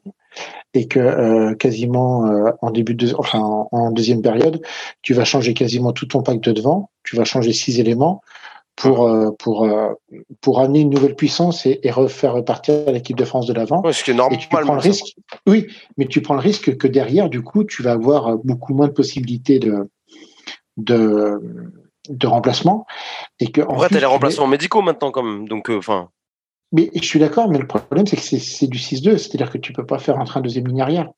et que euh, quasiment euh, en début de, enfin en, deuxième période, tu vas changer quasiment tout ton pack de devant, tu vas changer six éléments pour pour pour amener une nouvelle puissance et, refaire repartir l'équipe de France de l'avant. Ouais, ce qui est normal. Et tu prends le risque. Oui, mais tu prends le risque que derrière, du coup, tu vas avoir beaucoup moins de possibilités de de de remplacement et que en, vrai, tu as les remplacements médicaux maintenant quand même. Donc enfin mais je suis d'accord, mais le problème, c'est que c'est du 6-2, c'est-à-dire que tu peux pas faire entrer un deuxième ligne arrière.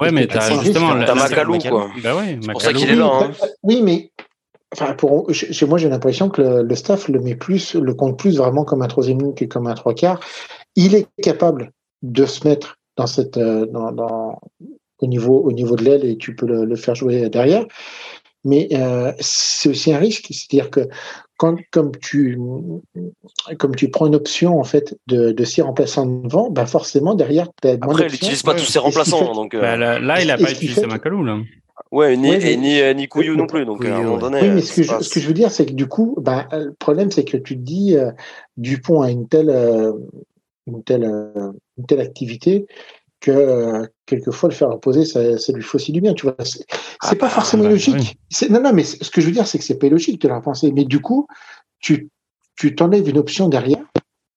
Ouais, mais tu as justement. T'as Macalou, quoi. Bah ouais, c'est pour ça qu'il est là. Hein. Oui, mais enfin, pour, chez moi, j'ai l'impression que le, staff le met plus, le compte plus vraiment comme un troisième ligne que comme un trois quarts. Il est capable de se mettre dans cette, euh, dans, dans, au niveau, au niveau de l'aile et tu peux le, le faire jouer derrière. Mais euh, c'est aussi un risque, c'est-à-dire que quand, comme tu, comme tu prends une option en fait de, de six remplaçants devant, bah forcément derrière. As Après, il n'utilise pas tous ses remplaçants, donc. Euh... Bah, là, là, il n'a pas utilisé Macalou là. Ouais, ni, et ni, euh, ni Couillou non plus. Donc, à un moment donné. Oui, mais ce que, je, ce que je veux dire, c'est que du coup, bah, le problème, c'est que tu te dis, euh, Dupont a une telle, euh, une telle, euh, une telle activité que euh, quelquefois le faire reposer, ça, ça, lui faut aussi du bien. Tu vois, c'est ah pas bah, forcément bah, logique. Non, non, mais ce que je veux dire, c'est que c'est pas logique de leur penser. Mais du coup, tu tu t'enlèves une option derrière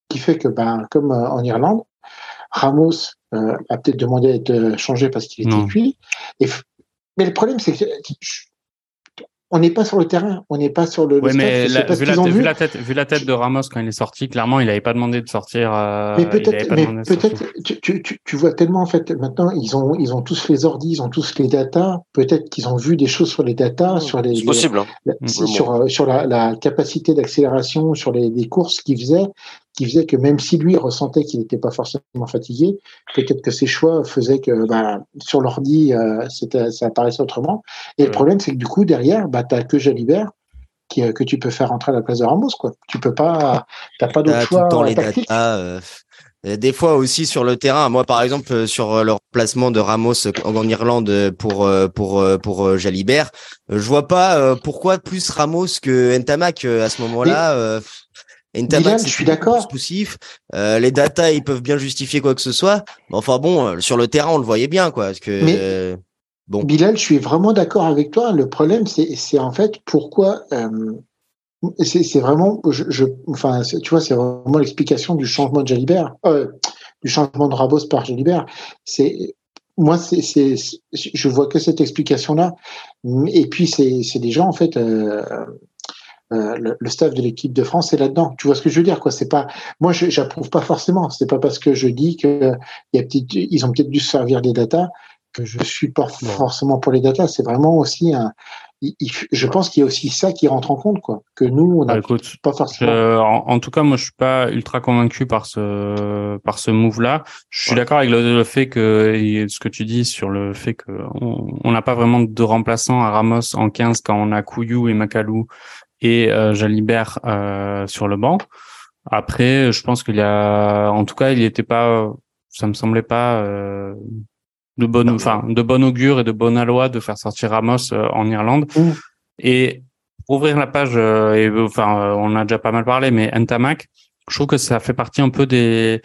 qui fait que, ben, comme euh, en Irlande, Ramos euh, a peut-être demandé à être changé parce qu'il était cuit. Et, mais le problème, c'est que on n'est pas sur le terrain, on n'est pas sur le. Oui, mais la, vu, la, vu, la, tête, vu la tête de Ramos quand il est sorti, clairement, il n'avait pas demandé de sortir. Euh, mais peut-être, mais peut-être, tu, tu, tu, vois tellement en fait. Maintenant, ils ont, ils ont tous les ordis, ils ont tous les datas. Peut-être qu'ils ont vu des choses sur les datas, sur les. C'est possible. Hein. sur euh, sur la, la capacité d'accélération, sur les, les courses qu'ils faisaient, qui faisait que même si lui ressentait qu'il n'était pas forcément fatigué, peut-être que ses choix faisaient que bah, sur l'ordi, euh, ça apparaissait autrement. Et le problème, c'est que du coup, derrière, bah, tu n'as que Jalibert qui, euh, que tu peux faire rentrer à la place de Ramos. Quoi. Tu peux pas, t'as pas d'autre choix. Tout le temps les euh, des fois aussi sur le terrain, moi par exemple sur leur placement de Ramos en Irlande pour pour pour Jalibert, je vois pas pourquoi plus Ramos que Ntamak à ce moment-là. Dylan, je suis d'accord. Euh, les data, ils peuvent bien justifier quoi que ce soit. Mais enfin bon, euh, sur le terrain, on le voyait bien, quoi. Parce que, euh, bon. Bilal, je suis vraiment d'accord avec toi. Le problème, c'est en fait pourquoi. Euh, c'est vraiment, je, je, enfin, tu vois, c'est vraiment l'explication du changement de Jalibert, du changement de Rabos par Jalibert. C'est moi, c'est, je vois que cette explication-là. Et puis, c'est des gens en fait. Euh, euh, le, staff de l'équipe de France est là-dedans. Tu vois ce que je veux dire, quoi? C'est pas, moi, j'approuve pas forcément. C'est pas parce que je dis que y a ils ont peut-être dû se servir des datas que je suis pas forcément pour les datas. C'est vraiment aussi un. je pense qu'il y a aussi ça qui rentre en compte, quoi. Que nous, on n'a bah, pas forcément. en, tout cas, moi, je suis pas ultra convaincu par ce par ce move-là. Je suis d'accord avec le, fait que ce que tu dis sur le fait que on n'a pas vraiment de remplaçant à Ramos en 15 quand on a Couillou et Macalou et euh, Jalibert euh, sur le banc. Après, je pense qu'il y a, en tout cas, il n'était pas, ça me semblait pas euh, de bonne, enfin, de bon augure et de bonne aloi de faire sortir Ramos euh, en Irlande. Et ouvrir la page, euh, et enfin, on a déjà pas mal parlé, mais Ntamak, je trouve que ça fait partie un peu des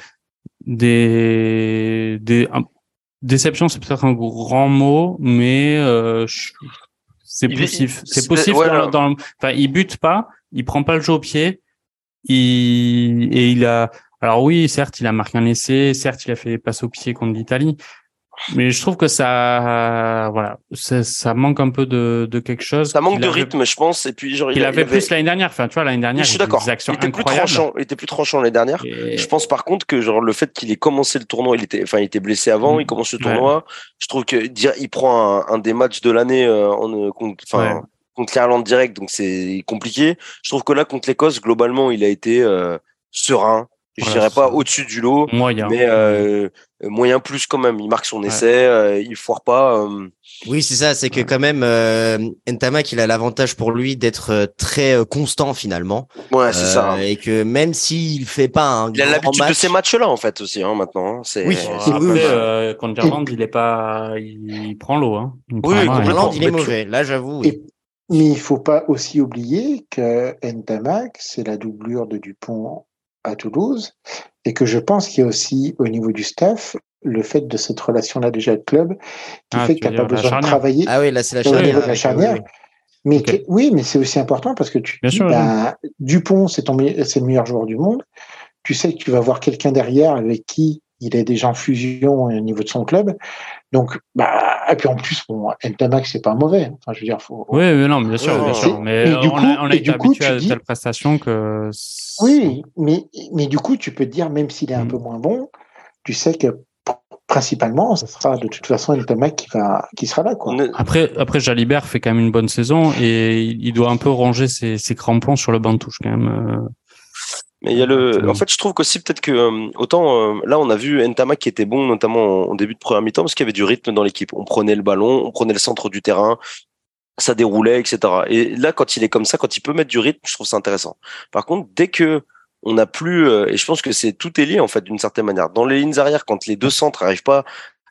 des des déception, c'est peut-être un grand mot, mais euh, c'est possible. C'est dans, enfin, il bute pas, il prend pas le jeu au pied. Il, et il a. Alors oui, certes, il a marqué un essai. Certes, il a fait passer au pied contre l'Italie. Mais je trouve que ça, voilà, ça, ça, manque un peu de, de quelque chose. Ça manque de rythme, je pense. Et puis, genre, il, avait, plus l'année dernière. Enfin, tu vois, l'année dernière, je suis d'accord. Il était plus tranchant. Il était plus tranchant l'année dernière. Je pense par contre que genre le fait qu'il ait commencé le tournoi, il était, enfin, il était blessé avant. Il commence le tournoi. Je trouve que dire, il prend un, des matchs de l'année euh, en euh, enfin. Contre l'Irlande direct, donc c'est compliqué. Je trouve que là, contre l'Écosse, globalement, il a été euh, serein, je dirais pas au-dessus du lot, moyen. mais euh, moyen plus quand même. Il marque son essai, euh, il foire pas. Euh. Oui, c'est ça. C'est que quand même, euh, Ntamak, il a l'avantage pour lui d'être très constant finalement. Ouais, c'est ça. Et que même s'il fait pas un il a l'habitude de ces matchs-là en fait aussi hein, maintenant. Hein. C'est oui. Après, quand Gerland, il est pas, il prend l'eau. Hein. oui, Gerland, il est mauvais. Là, j'avoue. Mais il faut pas aussi oublier que Ntamak, c'est la doublure de Dupont à Toulouse et que je pense qu'il y a aussi au niveau du staff le fait de cette relation-là déjà de club qui ah, fait que tu n'as pas besoin de travailler. Ah oui, là, c'est la charnière. Mais oui, mais c'est aussi important parce que tu dis, bah, Dupont, c'est ton c'est le meilleur joueur du monde. Tu sais que tu vas voir quelqu'un derrière avec qui il est déjà en fusion au niveau de son club. Donc, bah, et puis en plus, bon, Ntamak, c'est pas mauvais. Enfin, je veux dire, faut. Oui, mais non, bien sûr, bien sûr. Mais on, coup, a, on a été habitué à telle prestation que. Oui, mais, mais du coup, tu peux te dire, même s'il est un mm. peu moins bon, tu sais que principalement, ce sera de toute façon Ntamak qui va, qui sera là, quoi. Après, après, Jalibert fait quand même une bonne saison et il doit un peu ranger ses, ses crampons sur le banc de touche, quand même. Euh. Mais il y a le. En fait, je trouve qu'aussi peut-être que euh, autant euh, là, on a vu Entama qui était bon, notamment en début de première mi-temps, parce qu'il y avait du rythme dans l'équipe. On prenait le ballon, on prenait le centre du terrain, ça déroulait, etc. Et là, quand il est comme ça, quand il peut mettre du rythme, je trouve ça intéressant. Par contre, dès que on n'a plus, euh, et je pense que c'est tout est lié en fait d'une certaine manière. Dans les lignes arrière, quand les deux centres n'arrivent pas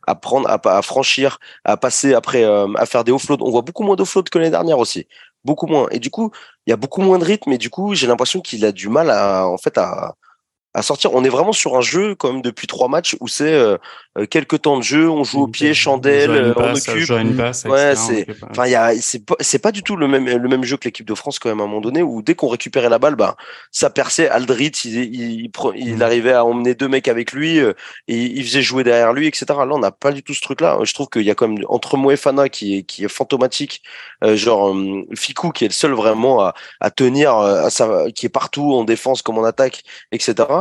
à prendre, à, à, franchir, à passer après, à faire des offloads. On voit beaucoup moins d'offloads que l'année dernière aussi beaucoup moins. Et du coup, il y a beaucoup moins de rythme et du coup, j'ai l'impression qu'il a du mal à, en fait, à, à sortir. On est vraiment sur un jeu quand même depuis trois matchs où c'est euh, euh, quelques temps de jeu, on joue au pied, chandelle, on, on occupe. ouais, c'est, enfin, il y a, c'est pas, c'est pas du tout le même, le même jeu que l'équipe de France quand même à un moment donné où dès qu'on récupérait la balle, bah, ça perçait. Aldrit, il, il, il, mm. arrivait à emmener deux mecs avec lui et il faisait jouer derrière lui, etc. Là, on n'a pas du tout ce truc-là. Je trouve qu'il y a quand même entre Moefana qui est, qui est fantomatique, genre Ficou qui est le seul vraiment à, à tenir, à sa, qui est partout en défense comme en attaque, etc.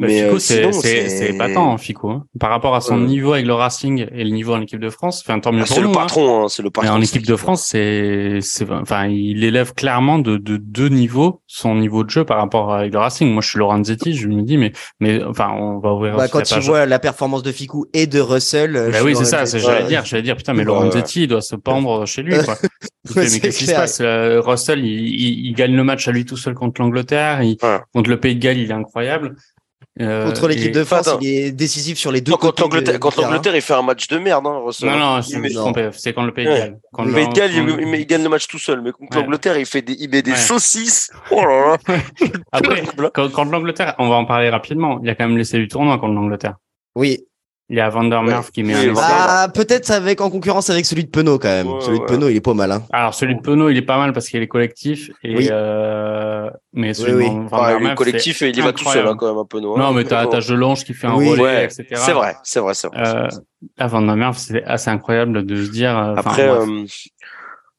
Mais, Fico, euh, c'est épatant, hein, Fico. Hein. Par rapport à son niveau avec le Racing et le niveau en équipe de France, enfin tant mieux ah, C'est le hein. patron, c'est le patron. Mais en équipe de France, c'est, c'est, enfin, il élève clairement de, de deux niveaux son niveau de jeu par rapport avec le Racing. Moi, je suis Lorenzetti, je me dis, mais, mais, enfin, on va ouvrir. Bah, quand tu vois la performance de Ficou et de Russell. Bah oui, c'est ça. J'allais dire, j'allais dire, putain, mais Lorenzetti, il doit se pendre chez lui, quoi. mais qu'est-ce qui se passe euh, Russell, il, il, gagne le match à lui tout seul contre l'Angleterre. Contre le Pays de Galles, il est incroyable. Euh, contre l'équipe de France, il est décisif sur les deux côtés. Contre l'Angleterre, il fait un match de merde. Hein, non, non, c'est contre le Pays de Galles. le Pays de Galles, il, gagne le match tout seul. Mais contre l'Angleterre, il, fait des, il met des saucisses. Oh là là. Après, contre l'Angleterre, on va en parler rapidement. Il a quand même laissé du tournoi contre l'Angleterre. Oui, il y a Van der Merf qui met un Ah, peut-être avec en concurrence avec celui de Penaud quand même. celui de Penaud, il est pas mal. Hein. Alors celui de Penaud, il est pas mal parce qu'il est collectif. Et oui. euh... Mais celui de Van der Merf, collectif, il y va tout seul hein, quand même un Penaud. Hein. Non, mais t'as as Jelonge qui fait un relais, etc. C'est vrai, c'est vrai, c'est vrai. Euh, à Van der Merf, c'est assez incroyable de se dire. Euh, Après. Euh,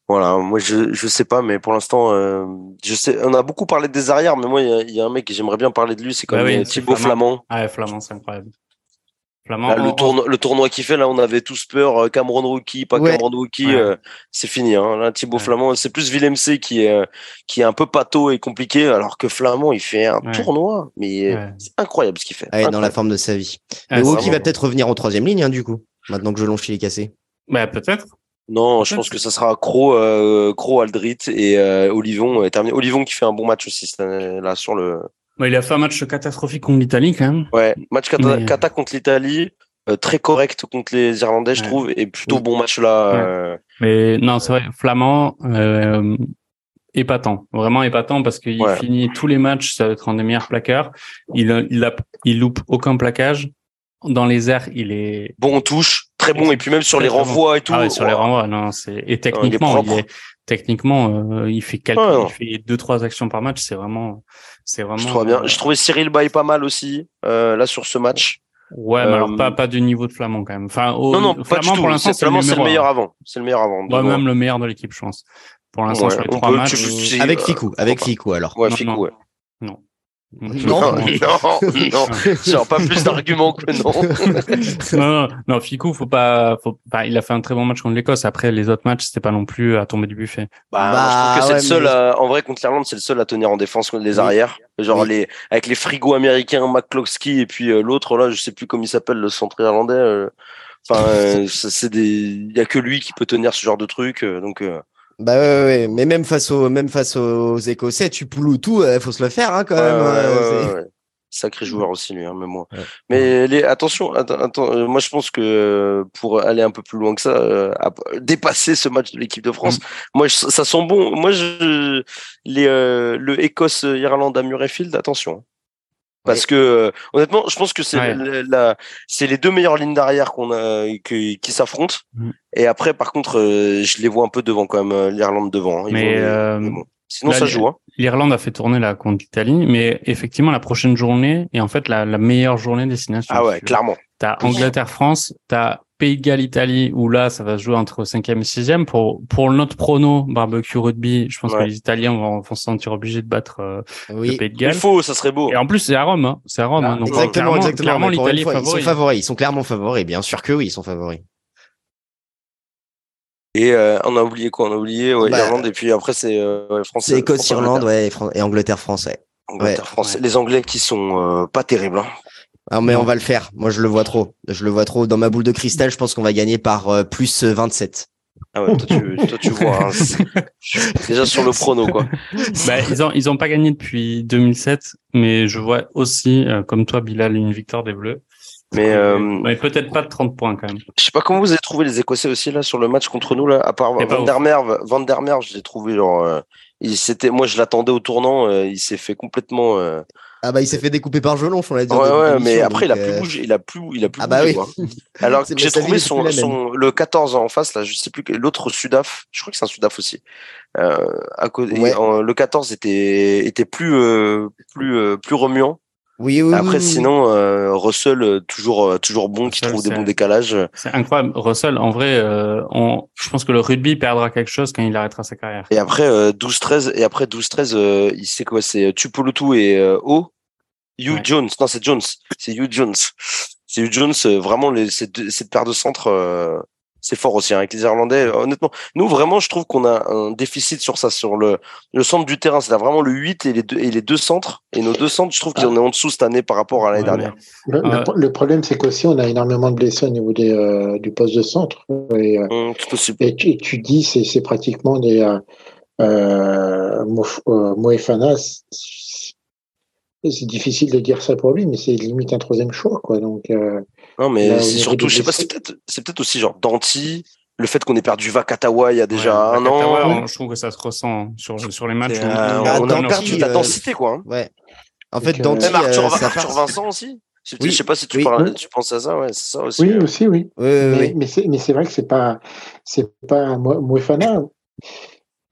voilà, moi je je sais pas, mais pour l'instant, euh, je sais, on a beaucoup parlé des arrières, mais moi il y, y, a un mec que j'aimerais bien parler de lui, c'est quand bah même Thibaut Flamand. Ah, Flamand, c'est incroyable le, tournoi, le tournoi qui fait, là, on avait tous peur. Euh, Cameron Rookie, pas Cameron Rookie, euh, c'est fini. Hein. Là, Thibaut Flamand, c'est plus Villemc qui est, euh, qui est un peu pâteau et compliqué, alors que Flamand, il fait un tournoi, mais c'est incroyable ce qu'il fait. dans la forme de sa vie. Mais Rookie va peut-être revenir en troisième ligne, hein, du coup, maintenant que Jelonche il est cassé. Bah, peut-être. Non, je pense que ça sera Cro, Cro Aldrit et Olivon terminé. Olivon qui fait un bon match aussi là sur le il a fait un match catastrophique contre l'Italie quand même. Ouais, match cata, contre l'Italie, euh, très correct contre les Irlandais, je trouve, et plutôt bon match là. Euh. Mais non, c'est vrai, Flamand, euh, épatant, vraiment épatant parce qu'il finit tous les matchs, ça va être un des meilleurs plaqueurs. Il, il, a, il loupe aucun plaquage. Dans les airs, il est bon en touche, très bon, et puis même sur les renvois et tout. Ah sur les renvois, non, c'est et techniquement, il est, techniquement, il fait quelques, il fait deux trois actions par match, c'est vraiment c'est vraiment. Je trouve bien. Je trouvais Cyril Bay pas mal aussi euh, là sur ce match. Ouais, mais alors pas pas du niveau de Flamand quand même. Enfin, au, non non, pas Flamand, pour l'instant c'est le, meilleur avant. C'est le meilleur avant. Ouais, même le meilleur de l'équipe, je pense. Pour l'instant sur les trois matchs. Avec Ficou, avec Ficou alors. Ouais, Ficou. Ouais. Non. Non, non, non, genre pas plus d'arguments que non. non, non, non, Ficou, faut pas, faut, bah, il a fait un très bon match contre l'Écosse. Après, les autres matchs, c'était pas non plus à tomber du buffet. Bah, bah je trouve que c'est le seul, en vrai, contre l'Irlande, c'est le seul à tenir en défense contre les arrières. Genre les, avec les frigos américains, McCloskey et puis euh, l'autre là, je sais plus comment il s'appelle, le centre irlandais. Euh, enfin, euh, c'est des, il y a que lui qui peut tenir ce genre de truc, donc. Bah ouais, ouais, mais même face aux, même face aux Écossais, tu poules tout, il faut se le faire hein, quand même. Hein, Sacré joueur aussi lui, hein, même moi. Mais les, attention, attends, euh, moi je pense que euh, pour aller un peu plus loin que ça, euh, dépasser ce match de l'équipe de France, mm. moi ça sent bon. Moi je les le Écosse Irlande à Murrayfield, attention. Parce que honnêtement, je pense que c'est la, c'est les deux meilleures lignes d'arrière qu'on a qui, qui s'affrontent. Mm. Et après, par contre, je les vois un peu devant quand même l'Irlande devant. Hein. mais, Sinon, ça joue. Hein. L'Irlande a fait tourner la contre l'Italie, mais effectivement, la prochaine journée est en fait la, la meilleure journée destination. Ah ouais, clairement. T'as Angleterre-France, t'as Pays de Galles-Italie, où là, ça va se jouer entre 5e et 6e. Pour, pour notre prono barbecue rugby, je pense que les Italiens vont, vont se sentir obligés de battre euh, le Pays de Galles. Il faut, ça serait beau. Et en plus, c'est à Rome. Hein. C'est à Rome. hein. Donc, exactement, clairement, exactement. Clairement, l'Italie est favori. Ils sont favoris. Ils sont clairement favoris. Bien sûr que oui, ils sont favoris. Et euh, on a oublié quoi? On a oublié ouais, bah, Irlande et puis après c'est euh, France. C'est Écosse, Irlande, ouais, et, Angleterre, France. Ouais. Angleterre, France. Les Anglais qui sont euh, pas terribles. Hein. Ah, mais on va le faire. Moi, je le vois trop. Je le vois trop. Dans ma boule de cristal, je pense qu'on va gagner par euh, plus 27. Ah ouais, toi tu, toi, tu vois. Hein, déjà sur le prono, quoi. Bah, ils ont ils ont pas gagné depuis 2007, mais je vois aussi, euh, comme toi, Bilal, une victoire des Bleus. Mais, euh, mais peut-être pas de 30 points quand même. Je sais pas comment vous avez trouvé les Écossais aussi là sur le match contre nous là. À part Van der Merwe, Van der Merwe, je l'ai trouvé genre. Euh, il moi je l'attendais au tournant. Euh, il s'est fait complètement. Euh, Ah bah il s'est fait découper par Jelonch, on l'a dit. Ouais, ouais, mais après il a plus bougé, il a plus, il a plus ah bah oui. Alors j'ai trouvé son, son, le 14 en face là, je sais plus l'autre Sudaf, je crois que c'est un Sudaf aussi. Euh, à côté, le 14 était était plus euh, plus euh, plus remuant. Oui, oui, Après, sinon, euh, Russell, euh, toujours, euh, toujours bon, qui trouve des bons décalages. C'est incroyable. Russell, en vrai, on, je pense que le rugby perdra quelque chose quand il arrêtera sa carrière. Et après, 12-13, et après 12-13, il sait quoi? C'est Tupolutu et O. Hugh Jones. Non, c'est Jones. C'est Hugh Jones. C'est Hugh Jones. Vraiment, les, cette, cette paire de centres, c'est fort aussi hein, avec les Irlandais. Honnêtement, nous vraiment, je trouve qu'on a un déficit sur ça, sur le, le centre du terrain. C'est vraiment le 8 et les deux, et les deux centres. Et nos deux centres, je trouve qu'ils en est en dessous cette année par rapport à l'année dernière. Le, problème, c'est qu'aussi on a énormément de blessés au niveau des, euh, du poste de centre. Et, euh, mmh, et, tu, tu, dis, c'est pratiquement des euh, euh Moefana, c'est difficile de dire ça pour lui, mais c'est limite un troisième choix, quoi. Donc, euh, non, mais c'est surtout, je sais pas, c'est peut-être, c'est peut-être aussi genre Danti, le fait qu'on ait perdu Vakatawa il y a déjà un an. Je trouve que ça se ressent sur, sur les matchs. Euh, on, a perdu la densité, quoi. Hein. Ouais. En fait, euh, Danti. Même Arthur, Arthur Vincent aussi. Je sais pas si tu, parles, tu penses à ça, ouais, c'est ça aussi. Oui, aussi, oui. mais, mais c'est vrai que c'est pas, c'est pas Moefana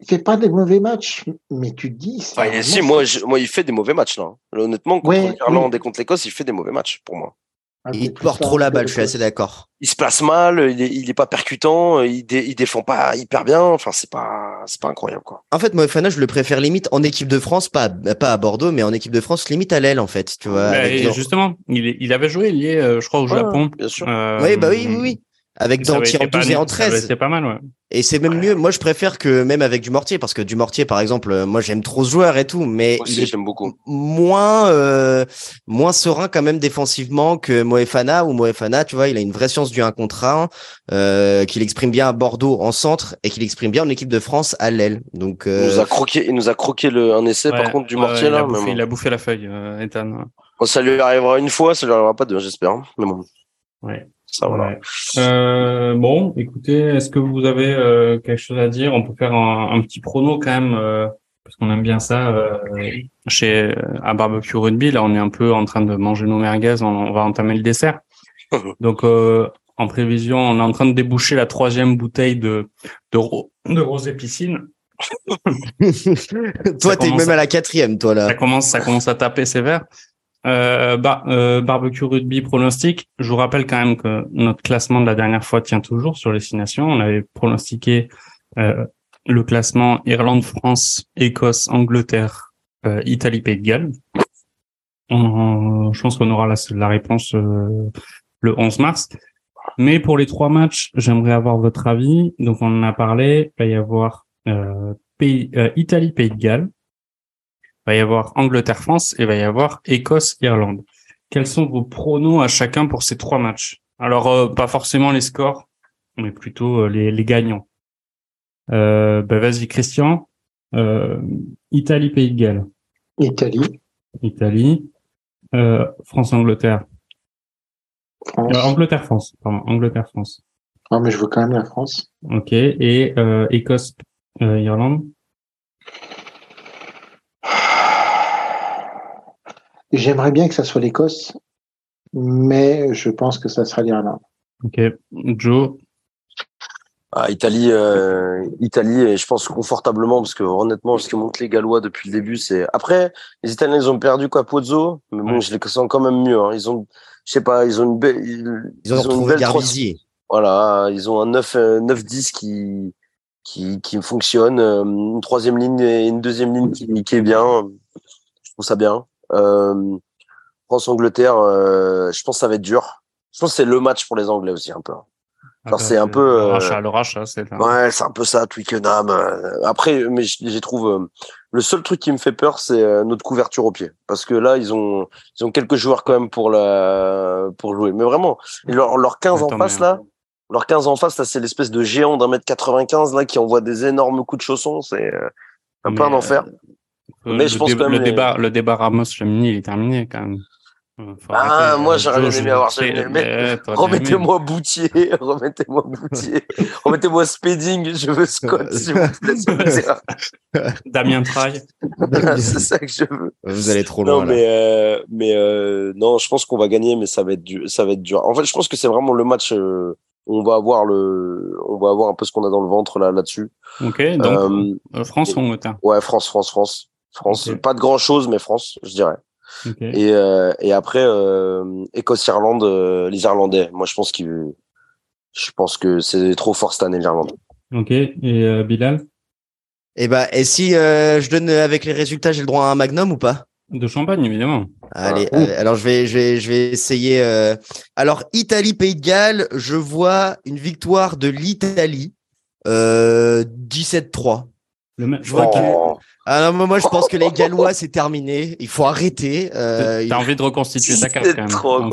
il fait pas des mauvais matchs, mais tu dis. si, moi, moi, il fait des mauvais matchs là. honnêtement, contre l'Irlande et contre l'Écosse, il fait des mauvais matchs pour moi. Ah, il porte trop la balle, je suis assez d'accord. Il se place mal, il est, pas percutant, il, il défend pas hyper bien. Enfin, c'est pas, c'est pas incroyable quoi. En fait, moi, Fana, je le préfère limite en équipe de France, pas, pas à Bordeaux, mais en équipe de France, limite à l'aile en fait, tu vois. justement, il, il avait joué lié, euh, je crois, au Japon. Bien sûr. Euh, oui, bah oui, oui, oui. Avec Danti en 12 et en 13. C'est pas mal, ouais. Et c'est même mieux. Moi, je préfère que même avec du mortier, parce que du mortier, par exemple, euh, moi, j'aime trop ce joueur et tout, mais beaucoup. moins, euh, moins serein quand même défensivement que Moefana ou Moefana, tu vois, il a une vraie science du 1 contre 1, euh, qu'il exprime bien à Bordeaux en centre et qu'il exprime bien en équipe de France à l'aile. Donc, euh... il nous a croqué, il nous a croqué le, un essai, par contre, du mortier, il là. A bouffé, Il a bouffé la feuille, euh, Ethan. ça lui arrivera une fois, ça lui arrivera pas deux, j'espère. Mais bon. Ouais. Euh, bon, écoutez, est-ce que vous avez euh, quelque chose à dire? On peut faire un, petit prono quand même, euh, parce qu'on aime bien ça. chez à barbecue rugby, là, on est un peu en train de manger nos merguez. On, va entamer le dessert. Donc, en prévision, on est en train de déboucher la troisième bouteille de de, de rosé piscine. toi, t'es même à la quatrième, toi là. Ça commence, ça commence à taper sévère. Euh, bah, euh, barbecue rugby pronostic. Je vous rappelle quand même que notre classement de la dernière fois tient toujours sur les six nations. On avait pronostiqué euh, le classement Irlande, France, Écosse, Angleterre, euh, Italie, Pays de Galles. je pense qu'on aura la, la réponse euh, le 11 mars. Mais pour les trois matchs, j'aimerais avoir votre avis. Donc on en a parlé. Il va y avoir Pays, Italie, Pays de Galles va y avoir Angleterre-France et va y avoir Écosse-Irlande. Quels sont vos pronos à chacun pour ces trois matchs? Alors, euh, pas forcément les scores, mais plutôt euh, les, les, gagnants. Euh, bah, Vas-y, Christian. Italie, Pays de Galles. Italie. Italie. France-Angleterre. Angleterre-France, pardon. Angleterre-France. Ah, mais je veux quand même la France. Ok. Et Écosse-Irlande J'aimerais bien que ça soit l'Écosse, mais je pense que ça sera l'Irlande. Ok, Joe? Ah, Italie, euh, Italie, et je pense confortablement parce que honnêtement, ce que montrent les Gallois depuis le début, c'est après les Italiens ils ont perdu quoi Pozzo, mais bon, je les sens quand même mieux. Hein. Ils ont, je sais pas, ils ont une belle, ils, ont, une belle Voilà, ils ont un 9 9 10 qui qui qui fonctionne, euh, une troisième ligne et une deuxième ligne qui, qui est bien. Je trouve ça bien. Euh, France-Angleterre, euh, je pense que ça va être dur. Je pense que c'est le match pour les Anglais aussi un peu. Ah, c'est un peu. Le rush, hein, c'est. Ouais, c'est un peu ça, Twickenham. Euh. Après, mais j'ai trouve le seul truc qui me fait peur, c'est notre couverture au pied, parce que là, ils ont, ils ont quelques joueurs quand même pour la, pour jouer. Mais vraiment, leur, leur 15 en face là, leur 15 en face là, c'est l'espèce de géant d'un mètre 95 là qui envoie des énormes coups de chaussons. C'est un peu un enfer. Euh, mais le je pense le, débat, le débat Ramos Gemini, il est terminé quand même. Ah, moi j'aurais bien aimé avoir Remettez-moi Boutier, remettez-moi Boutier, remettez-moi Spedding, je veux Scott. Damien Traille. c'est ça que je veux. Vous allez trop loin. Non, mais, euh, mais euh, non, je pense qu'on va gagner, mais ça va être dur. Ça va être dur. En fait, je pense que c'est vraiment le match. Euh, on va avoir le, on va avoir un peu ce qu'on a dans le ventre là là-dessus. Ok. Donc France ou Angleterre? Ouais, France, France, France, France. Pas de grand chose, mais France, je dirais. Et, euh, et après, euh, Écosse-Irlande, euh, les Irlandais. Moi, je pense qu'il, je pense que c'est trop fort cette année l'Irlande. Ok. Et Bilal? Et eh bah, et si je donne avec les résultats, j'ai le droit à un Magnum ou pas? De champagne, évidemment. Allez, alors je vais, je vais, je vais essayer. Alors Italie, Pays de Galles, je vois une victoire de l'Italie, 17-3. Je vois que oh. Ah non, moi je pense que les Gallois c'est terminé. Il faut arrêter. Euh, T'as envie de reconstituer ta carte quand même. Trop, non,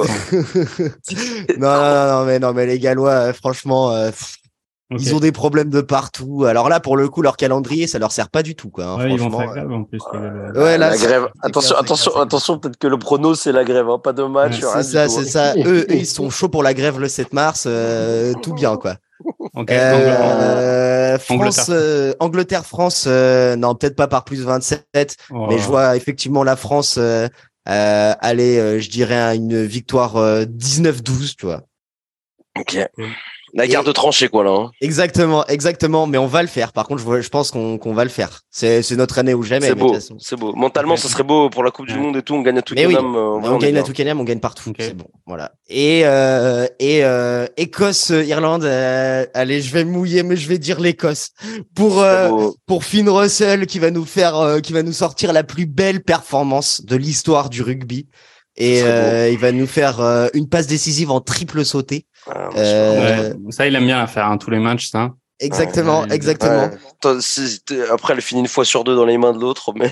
non, non, mais non, mais les Gallois, euh, franchement, euh, ils ont des problèmes de partout. Alors là, pour le coup, leur calendrier, ça leur sert pas du tout, quoi. Hein, ouais, ils vont faire grève en plus. Ouais, la grève. Attention, attention, attention, peut-être que le prono c'est la grève, hein, pas de match. c'est ça, c'est ça. eux, ils sont chauds pour la grève le 7 mars, euh, tout bien, quoi. Euh, France, euh, Angleterre, France, euh, non, peut-être pas par plus 27, mais je vois effectivement la France aller, je dirais, à une victoire 19-12, tu vois. Ok. La garde tranchée, quoi, là. Hein. Exactement, exactement. Mais on va le faire. Par contre, je, je pense qu'on qu'on va le faire. C'est notre année ou jamais. C'est beau. C'est beau. Mentalement, ça serait beau pour la Coupe du Monde et tout. On gagne à tout oui, euh, on, gagne à tout on gagne partout. C'est bon. Voilà. Et, euh, et euh, Écosse, Irlande. Euh, allez, je vais mouiller, mais je vais dire l'Écosse. Pour, euh, pour Finn Russell, qui va nous faire, qui va nous sortir la plus belle performance de l'histoire du rugby. Et il va nous faire une passe décisive en triple sauté. Euh, ça, il aime bien faire hein, tous les matchs, ça. Exactement, exactement. Après, elle finit une fois sur deux dans les mains de l'autre. Mais...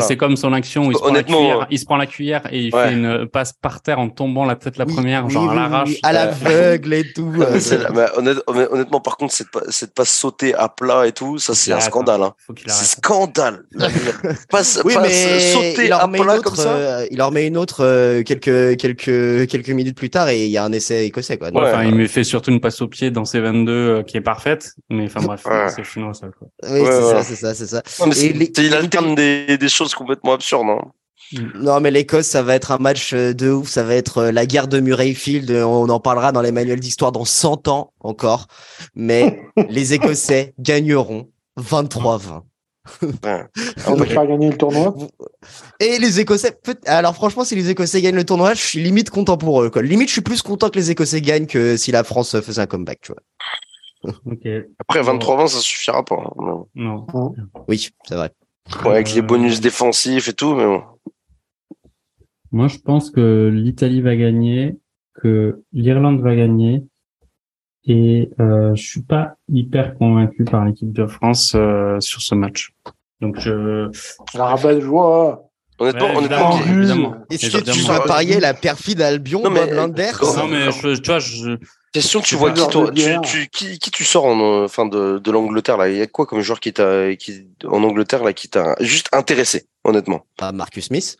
c'est comme son action où il se, honnêtement, prend la cuillère, il se prend la cuillère et il fait une passe par terre en tombant la tête la première, genre à l'arrache. à l'aveugle et tout. honnêtement, par contre, cette, cette passe sautée à plat et tout, ça c'est un scandale. Hein. C'est scandale. passe, oui, mais sauter à plat comme ça. Euh, il leur met une autre euh, quelques, quelques, quelques minutes plus tard et il y a un essai écossais. Quoi. enfin, il me fait surtout une passe au pied dans ses 22 euh, qui est parfaite, mais enfin bref, c'est chinois ça. Quoi. Oui, c'est ça, c'est ça, c'est ça. il alterne des, des choses complètement absurdes. Hein. Non, mais l'Écosse, ça va être un match euh, de ouf. Ça va être euh, la guerre de Murrayfield. On en parlera dans les manuels d'histoire dans 100 ans encore. Mais les Écossais gagneront 23-20. On va faire gagner le tournoi? Et les Écossais, alors franchement, si les Écossais gagnent le tournoi, je suis limite content pour eux. Quoi. Limite, je suis plus content que les Écossais gagnent que si la France faisait un comeback. Tu vois. Après 23-20, ça suffira pas. Hein, non. Oui, c'est vrai. avec les bonus défensifs et tout, mais bon. Moi, je pense que l'Italie va gagner, que l'Irlande va gagner, et euh, je suis pas hyper convaincu par l'équipe de France euh, sur ce match. Donc je. La rabat de joie. Honnêtement, ouais, honnêtement, évidemment. Est-ce que tu vas parier la perfide Albion non, mais, Non mais je, tu vois, je. Question, tu vois qui, toi, tu, tu, qui, qui, tu sors en fin de, de l'Angleterre là? Il y a quoi comme joueur qui t'a qui en Angleterre là qui t'a juste intéressé, honnêtement? Pas Marcus Smith.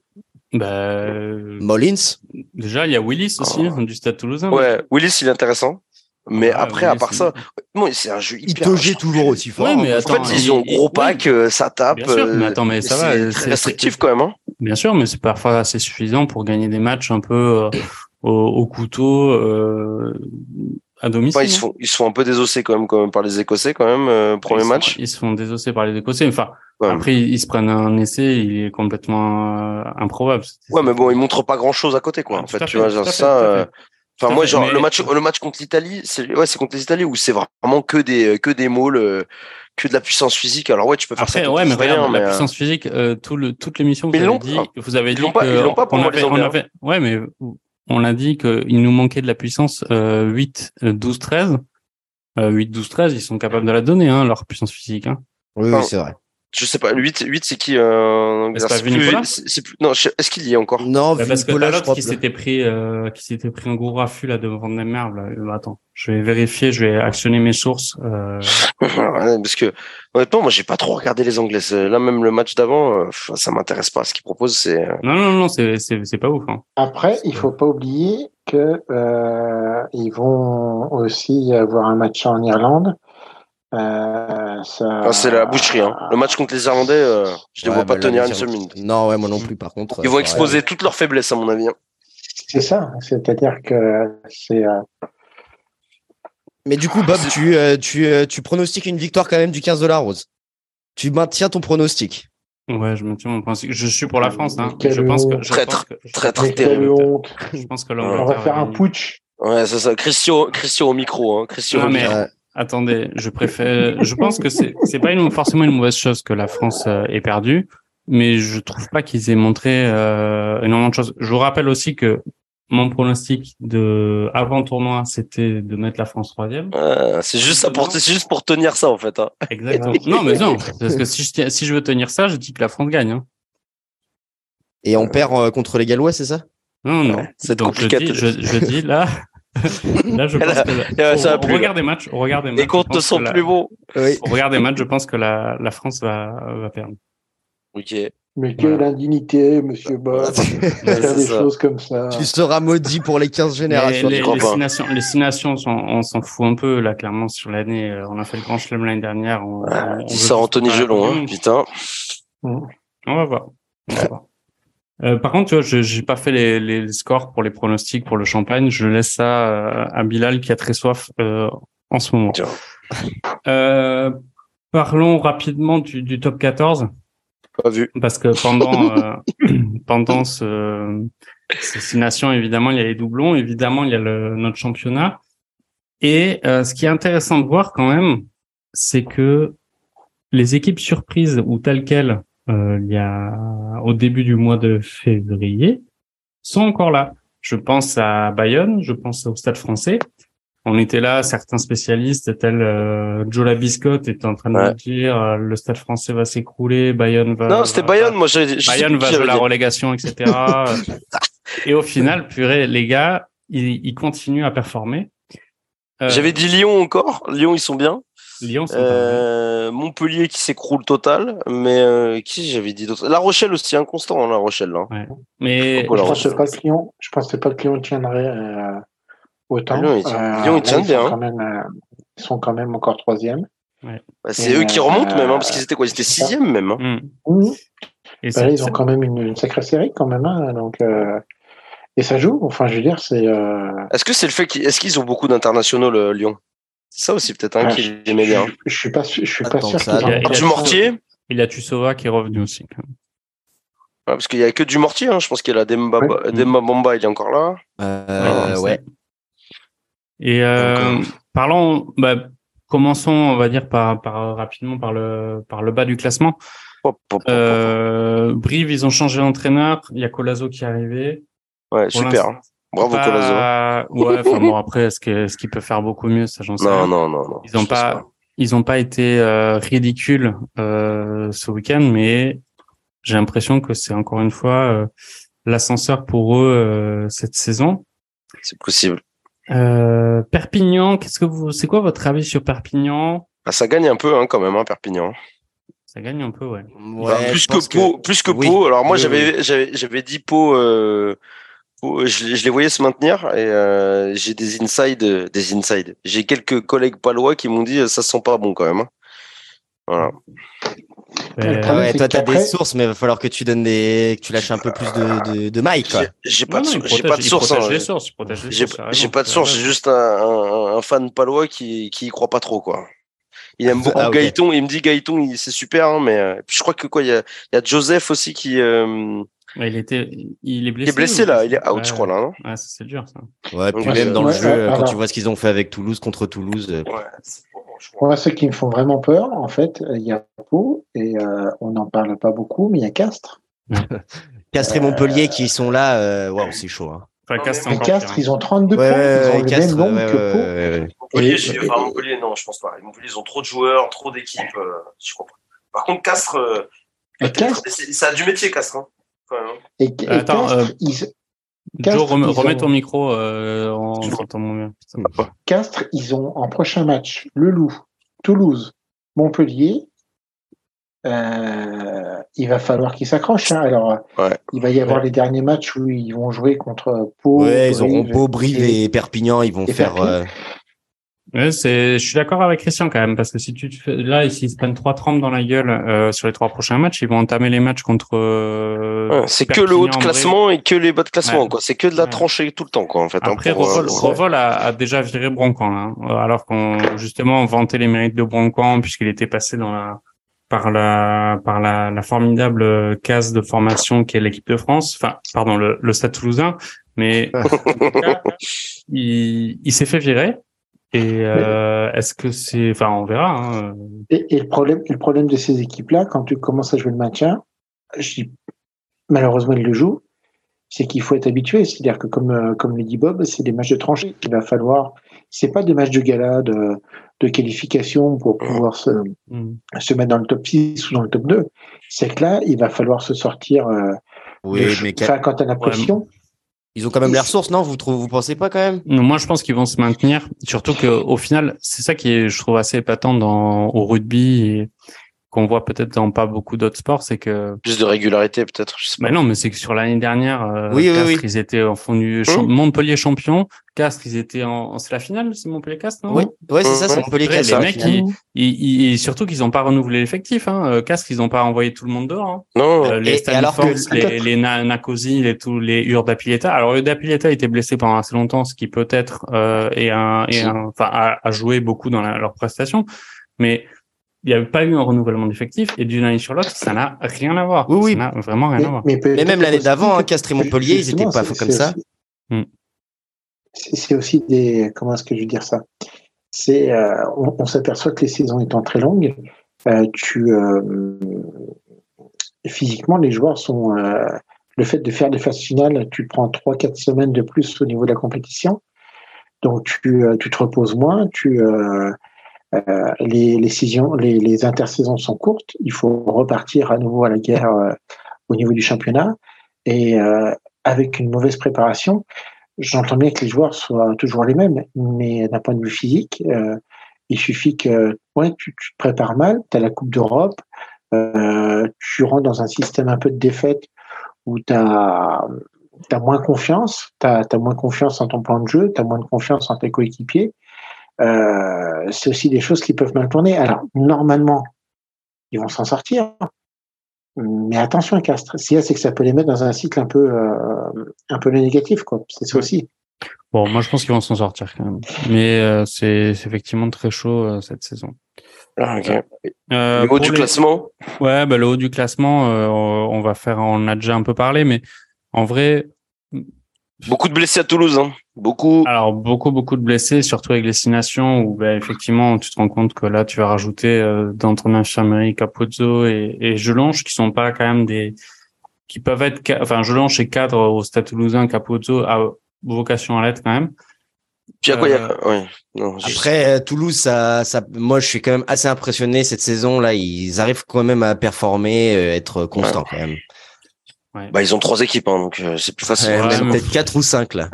Bah, Molins. Déjà, il y a Willis aussi oh. du Stade Toulousain. Ouais, Willis, il est intéressant. Mais après, à part ça, bon, c'est un jeu hyper. Toujours aussi fort. Ouais, mais en fait, ils ont gros pack, euh, ça tape. Bien sûr, mais attends, mais ça va. C'est restrictif quand même. Hein. Bien sûr, mais c'est parfois assez suffisant pour gagner des matchs un peu euh, au, au, couteau euh, à domicile. ils, se font, ils se font un peu désosser quand même, quand même par les Écossais quand même, euh, premier ils match. Sont, ils se font désosser par les Écossais. Enfin, après, ils se prennent un essai, il est complètement improbable. Ouais, mais bon, ils montrent pas grand chose à côté, quoi. en fait, tu vois, genre ça. Enfin, moi, genre, le match, le match contre l'Italie, c'est, ouais, c'est contre l'Italie où c'est vraiment que des, que des mauls, euh, que de la puissance physique. Alors, ouais, tu peux faire Après, ça. ouais, mais regarde, la euh, puissance physique, euh, tout le, toute l'émission, vous, avez dit, vous avez dit, ils pas, ils l'ont pas pour moi, avait, on avait, ouais, mais on a dit qu'il nous manquait de la puissance, euh, 8, 12, 13. Euh, 8, 12, 13, ils sont capables de la donner, hein, leur puissance physique, hein. Oui, oui, c'est vrai. Je sais pas. 8, 8 c'est qui euh, Vunipola plus, Non, est-ce qu'il y est encore? Non, bah, parce que l'autre qui s'était pris, euh, qui s'était pris un gros raffut là devant Neymar. Là. Euh, attends, je vais vérifier, je vais actionner mes sources. Euh... parce que honnêtement, moi, j'ai pas trop regardé les Anglais. Là, même le match d'avant, euh, ça m'intéresse pas. Ce qu'ils proposent, c'est. Euh, non, non, non, c'est c'est pas ouf. Hein. Après, il faut pas oublier que euh, ils vont aussi avoir un match en Irlande. Euh, ça... ah, c'est la boucherie. Hein. Le match contre les Irlandais, euh, je ne ouais, vois pas bah, tenir une seule minute. Non, ouais, moi non plus. Par contre, ils vont exposer toutes leurs faiblesses, à mon avis. Hein. C'est ça. C'est-à-dire que c'est. Euh... Mais du coup, Bob, tu, euh, tu, euh, tu pronostiques une victoire quand même du 15 de la Rose. Tu maintiens ton pronostic. Ouais, je maintiens mon pronostic. Je suis pour la France. Hein. Je pense que. Je très, pense que, très, très, terrible. Je pense que On va faire un putsch. Ouais, c'est ça. Christian, Christian au micro. Hein. Christian non, mais, Attendez, je préfère. Je pense que c'est c'est pas une, forcément une mauvaise chose que la France euh, ait perdu, mais je trouve pas qu'ils aient montré euh, énormément de choses. Je vous rappelle aussi que mon pronostic de avant tournoi, c'était de mettre la France troisième. Euh, c'est juste ça pour c'est juste pour tenir ça en fait. Hein. Exactement. non mais non, parce que si je si je veux tenir ça, je dis que la France gagne. Hein. Et on perd euh, contre les Gallois, c'est ça? Non non. c'est donc je dis, je, je dis là. Là, je pense que la... ça au, regard des matchs, au regard des matchs, les comptes sont plus beaux. Oui. Au regard des matchs, je pense que la, la France va, va perdre. Ok. Mais quelle voilà. indignité, monsieur Bob, faire des ça. choses comme ça. Tu seras maudit pour les 15 générations. Les, les, les, six nations, les six nations, on, s'en fout un peu, là, clairement, sur l'année. Euh, on a fait le grand chelem l'année dernière. On, ah, on, on ça, Anthony Gelon, hein, putain. On va voir. On va voir. Euh, par contre, tu vois, je n'ai pas fait les, les, scores pour les pronostics pour le champagne. Je laisse ça euh, à Bilal qui a très soif euh, en ce moment. Euh, parlons rapidement du, du, top 14. Pas vu. Parce que pendant euh, pendant ce, ces six nations, évidemment, il y a les doublons. Évidemment, il y a le, notre championnat. Et ce qui est intéressant de voir quand même, c'est que les équipes surprises ou telles quelles euh, il y a au début du mois de février sont encore là. Je pense à Bayonne, je pense au Stade Français. On était là, certains spécialistes tels euh, Joe Labiscotte étaient en train de ouais. dire euh, le Stade Français va s'écrouler, Bayonne va. Non, c'était Bayonne. Moi, j'ai. Bayonne va jouer la relégation, etc. Et au final, purée, les gars, ils, ils continuent à performer. Euh, J'avais dit Lyon encore. Lyon, ils sont bien. Lyon, euh, Montpellier qui s'écroule total, mais euh, qui j'avais dit d'autres La Rochelle aussi, inconstant, hein, La Rochelle. Hein. Ouais. Mais je pensais pas que Lyon, je pensais pas que Lyon tiendrait euh, autant. Lyon, ils, euh, Lyon, ils tiennent bien. Même, euh, ils sont quand même encore troisième. Ouais. Bah, c'est eux qui remontent même, hein, parce qu'ils étaient quoi? Ils étaient sixième même. Hein. Mmh. Et bah, ils ont quand même une, une, sacrée série quand même, hein, donc. Et ça joue. Enfin, je veux dire, c'est. Est-ce que c'est le fait qu'ils, est-ce qu'ils ont beaucoup d'internationaux, le Lyon? C'est ça aussi peut-être un hein, qui aimait bien. Je, suis pas, je suis pas sûr. Ça, il y a, du mortier. Il y a Tussova qui est revenu aussi. Quand même. Ouais, parce qu'il y a que du mortier. Hein. Je pense qu'il y a la Demba, ouais. Demba Bomba, il est encore là. Euh, ouais. Et euh, Donc, euh... parlons, bah, commençons, on va dire par, par rapidement par le par le bas du classement. Hop, hop, hop, euh, Brive, ils ont changé d'entraîneur. Il y a Colazo qui est arrivé. Ouais, Pour super. Bravo pas... Colazo. Ouais, enfin bon après est-ce que ce qu'il peut faire beaucoup mieux? Ça j'en sais non, rien. Non non non. Ils ont pas, pas, ils ont pas été euh, ridicules euh, ce week-end mais j'ai l'impression que c'est encore une fois euh, l'ascenseur pour eux euh, cette saison. C'est possible. Euh, Perpignan, qu'est-ce que vous c'est quoi votre avis sur Perpignan? Ah, ça gagne un peu hein, quand même hein, Perpignan. Ça gagne un peu ouais. ouais bah, plus, que Pau, que... plus que oui. Pau. Alors moi oui, j'avais oui. j'avais j'avais dit Pau euh, je, je, les voyais se maintenir et euh, j'ai des inside, des inside. J'ai quelques collègues palois qui m'ont dit ça sent pas bon quand même. Hein. Voilà. Euh, ah ouais, toi, t'as des sources, mais il va falloir que tu donnes des, que tu lâches un peu plus de, de, de mic, quoi. J'ai pas, j'ai pas de source. J'ai pas de source. J'ai juste un, un, un, fan palois qui, qui y croit pas trop, quoi. Il aime beaucoup ah, okay. Gaëton. Il me dit Gaëton, c'est super, hein, mais euh, je crois que quoi, il y a, il y a Joseph aussi qui, euh, Ouais, il était, il est blessé. Il est blessé là, il est out, ouais, je crois là. Non ouais, c'est dur ça. Ouais, puis même dans le jeu, quand tu vois ce qu'ils ont fait avec Toulouse contre Toulouse. Ouais, Moi, ceux qui me font vraiment peur, en fait, il y a Pau et euh, on n'en parle pas beaucoup, mais il y a Castres. Castres et Montpellier qui sont là, euh, waouh, c'est chaud. Hein. Enfin, Castres, mais Castres ils ont 32 points, ils ont le Castres, même nombre que Pau. Montpellier, et, enfin, Montpellier, non, je pense pas. Montpellier, ils ont trop de joueurs, trop d'équipes, euh, je pas. Par contre, Castres, ça a du métier, Castres. Hein. Et, Attends, Joe, remets ton micro, euh, en mieux. Castres, ils ont en prochain match le Loup, Toulouse, Montpellier. Euh, il va falloir qu'ils s'accrochent. Hein. Alors, il va y avoir les derniers matchs où ils vont jouer contre Pau. Ouais, ils auront Pau, Brive et, Perpignan. Ils vont faire. Ouais, c'est, je suis d'accord avec Christian quand même, parce que si tu te fais, là, s'ils se prennent trois trempes dans la gueule euh, sur les trois prochains matchs, ils vont entamer les matchs contre. Euh, c'est que le haut de classement et que les bas de classement, quoi. C'est que de la tranchée tout le temps, quoi, en fait. Hein, Après, hein, Revol, a, a, déjà viré Broncan, hein, alors qu'on justement vantait les mérites de Broncan puisqu'il était passé dans la par la par la, la formidable case de formation qu'est l'équipe de France, enfin, pardon, le, le Stade Toulousain, mais il, il s'est fait virer. Et euh, est-ce que c'est, enfin, on verra. Hein. Et, le problème, le problème de ces équipes-là, quand tu commences à jouer le maintien, je dis, malheureusement, ils le jouent, c'est qu'il faut être habitué. C'est-à-dire que comme euh, comme le dit Bob, c'est des matchs de tranchée. Il va falloir. C'est pas des matchs de gala de, de qualification pour pouvoir se, mm. se mettre dans le top 6 ou dans le top 2. C'est que là, il va falloir se sortir. Euh, oui, mais quand tu as la pression. Ils ont quand même les ressources, non Vous trouvez, vous pensez pas quand même? Moi, je pense qu'ils vont se maintenir. Surtout qu'au final, c'est ça qui est, je trouve, assez épatant dans au rugby et qu'on voit peut-être dans pas beaucoup d'autres sports, c'est que plus de régularité peut-être. Mais non, mais c'est que sur l'année dernière, euh, oui, Castres, ils étaient en fond du hum. Montpellier champion. Castres, ils étaient en, c'est la finale, c'est Montpellier Castres, non? Oui, ouais, c'est ça, c'est Montpellier Castres. Les mecs, ils, ils, surtout qu'ils ont pas renouvelé l'effectif. Hein. Euh, Castres, ils ont pas envoyé tout le monde dehors. Hein. Non. Euh, les et, alors que... les, les Nakosi, les tous les Urdapileta. Alors Urdapileta était blessé pendant assez longtemps, ce qui peut-être euh, est un, est un, enfin, a, a, joué beaucoup dans la, leur prestation, mais il n'y avait pas eu un renouvellement d'effectifs et d'une année sur l'autre, ça n'a rien à voir. Oui, oui. Ça n'a vraiment rien à voir. Mais, même l'année d'avant, hein, Castres et Montpellier, ils n'étaient pas comme ça. Hmm. C'est aussi des. Comment est-ce que je veux dire ça? C'est. Euh, on, s'aperçoit que les saisons étant très longues, euh, tu. Euh, physiquement, les joueurs sont. Euh, le fait de faire des phases finales, tu prends 3-4 semaines de plus au niveau de la compétition. Donc, tu, tu te reposes moins, tu euh, les, les, les, les, intersaisons sont courtes. Il faut repartir à nouveau à la guerre euh, au niveau du championnat. Et euh, avec une mauvaise préparation, j'entends bien que les joueurs soient toujours les mêmes, mais d'un point de vue physique, il suffit que ouais, tu, te prépares mal, tu as la Coupe d'Europe, tu rentres dans un système un peu de défaite où tu as, as, moins confiance, tu as, as, moins confiance en ton plan de jeu, tu as moins de confiance en tes coéquipiers, euh, c'est aussi des choses qui peuvent mal tourner. Alors, normalement, ils vont s'en sortir. Mais attention à Castres. Si c'est que ça peut les mettre dans un cycle un peu, euh, un peu négatif, quoi. C'est ça aussi. Bon, moi, je pense qu'ils vont s'en sortir quand même. Mais euh, c'est effectivement très chaud euh, cette saison. Ah, okay. le haut du classement? Ouais, bah, le haut du classement, on va faire, on a déjà un peu parlé, mais en vrai, Beaucoup de blessés à Toulouse, hein. Beaucoup. Alors beaucoup beaucoup de blessés, surtout avec les six nations où ben, effectivement tu te rends compte que là tu vas rajouter euh, dans ton infirmerie Capozzo et, et Gelonge qui sont pas quand même des qui peuvent être enfin Gelonge est cadre au Stade Toulousain, Capozzo a vocation à l'être quand même. Puis à quoi il y a... Euh, non, Après euh, Toulouse, ça, ça, moi je suis quand même assez impressionné cette saison là. Ils arrivent quand même à performer, être constants quand même. Bah, ils ont trois équipes, hein, donc euh, c'est plus facile. peut-être quatre ou cinq là.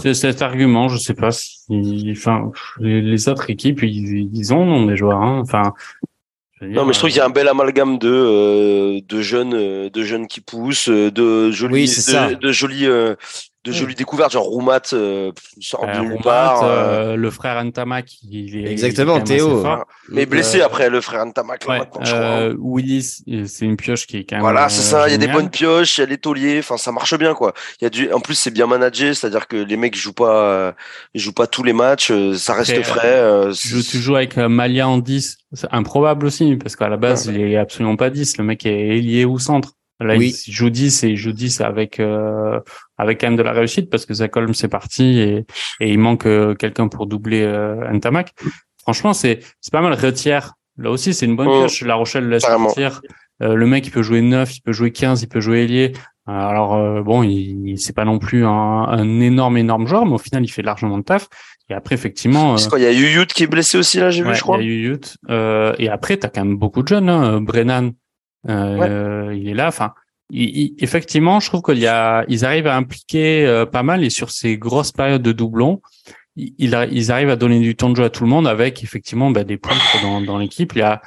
c'est cet argument, je sais pas si, enfin, les, autres équipes, ils, ils ont, des joueurs. Hein. Enfin, non, mais je trouve qu'il y a un bel amalgame de euh, de jeunes, euh, de jeunes qui poussent, de jolis, de, de, jolis de hmm. jolies découvertes, genre Roumat euh, sort de nulle part. Euh, le frère Ntamak, il est exactement Théo. Mais blessé euh, après le frère Ntamak. Ouais, euh, Willis, c'est une pioche qui est quand même. Voilà, c'est ça. Il y a des bonnes pioches, il y a les tauliers. Enfin, ça marche bien quoi. Il y a du. En plus, c'est bien managé, c'est-à-dire que les mecs jouent pas, ils jouent pas tous les matchs. Ça reste frais. tu, tu, joues avec Malia en 10 c'est improbable aussi parce qu'à la base, il est absolument pas 10. Le mec est ailier ou centre. Là, oui. il joue 10 et il joue 10 avec, euh, avec quand même de la réussite parce que Zach Holmes c'est parti et, et il manque euh, quelqu'un pour doubler euh, Ntamak. Franchement, c'est, c'est pas mal. Retière, là aussi, c'est une bonne oh, pioche. La Rochelle laisse sortir. Euh, le mec, il peut jouer 9, il peut jouer 15, il peut jouer ailier. Alors bon, il, c'est pas non plus un, un, énorme énorme joueur, mais au final, il fait largement de taf. Et après, effectivement, il y a Yuyut qui est blessé aussi là, j'ai vu, je crois. Il y a Yuyut. Euh, et après, t'as quand même beaucoup de jeunes. Hein. Brennan, euh, il est là. Enfin, effectivement, je trouve qu'il y a, ils arrivent à impliquer euh, pas mal et sur ces grosses périodes de doublons, ils, ils arrivent à donner du temps de jeu à tout le monde avec effectivement bah, des points dans, dans l'équipe. Il y a,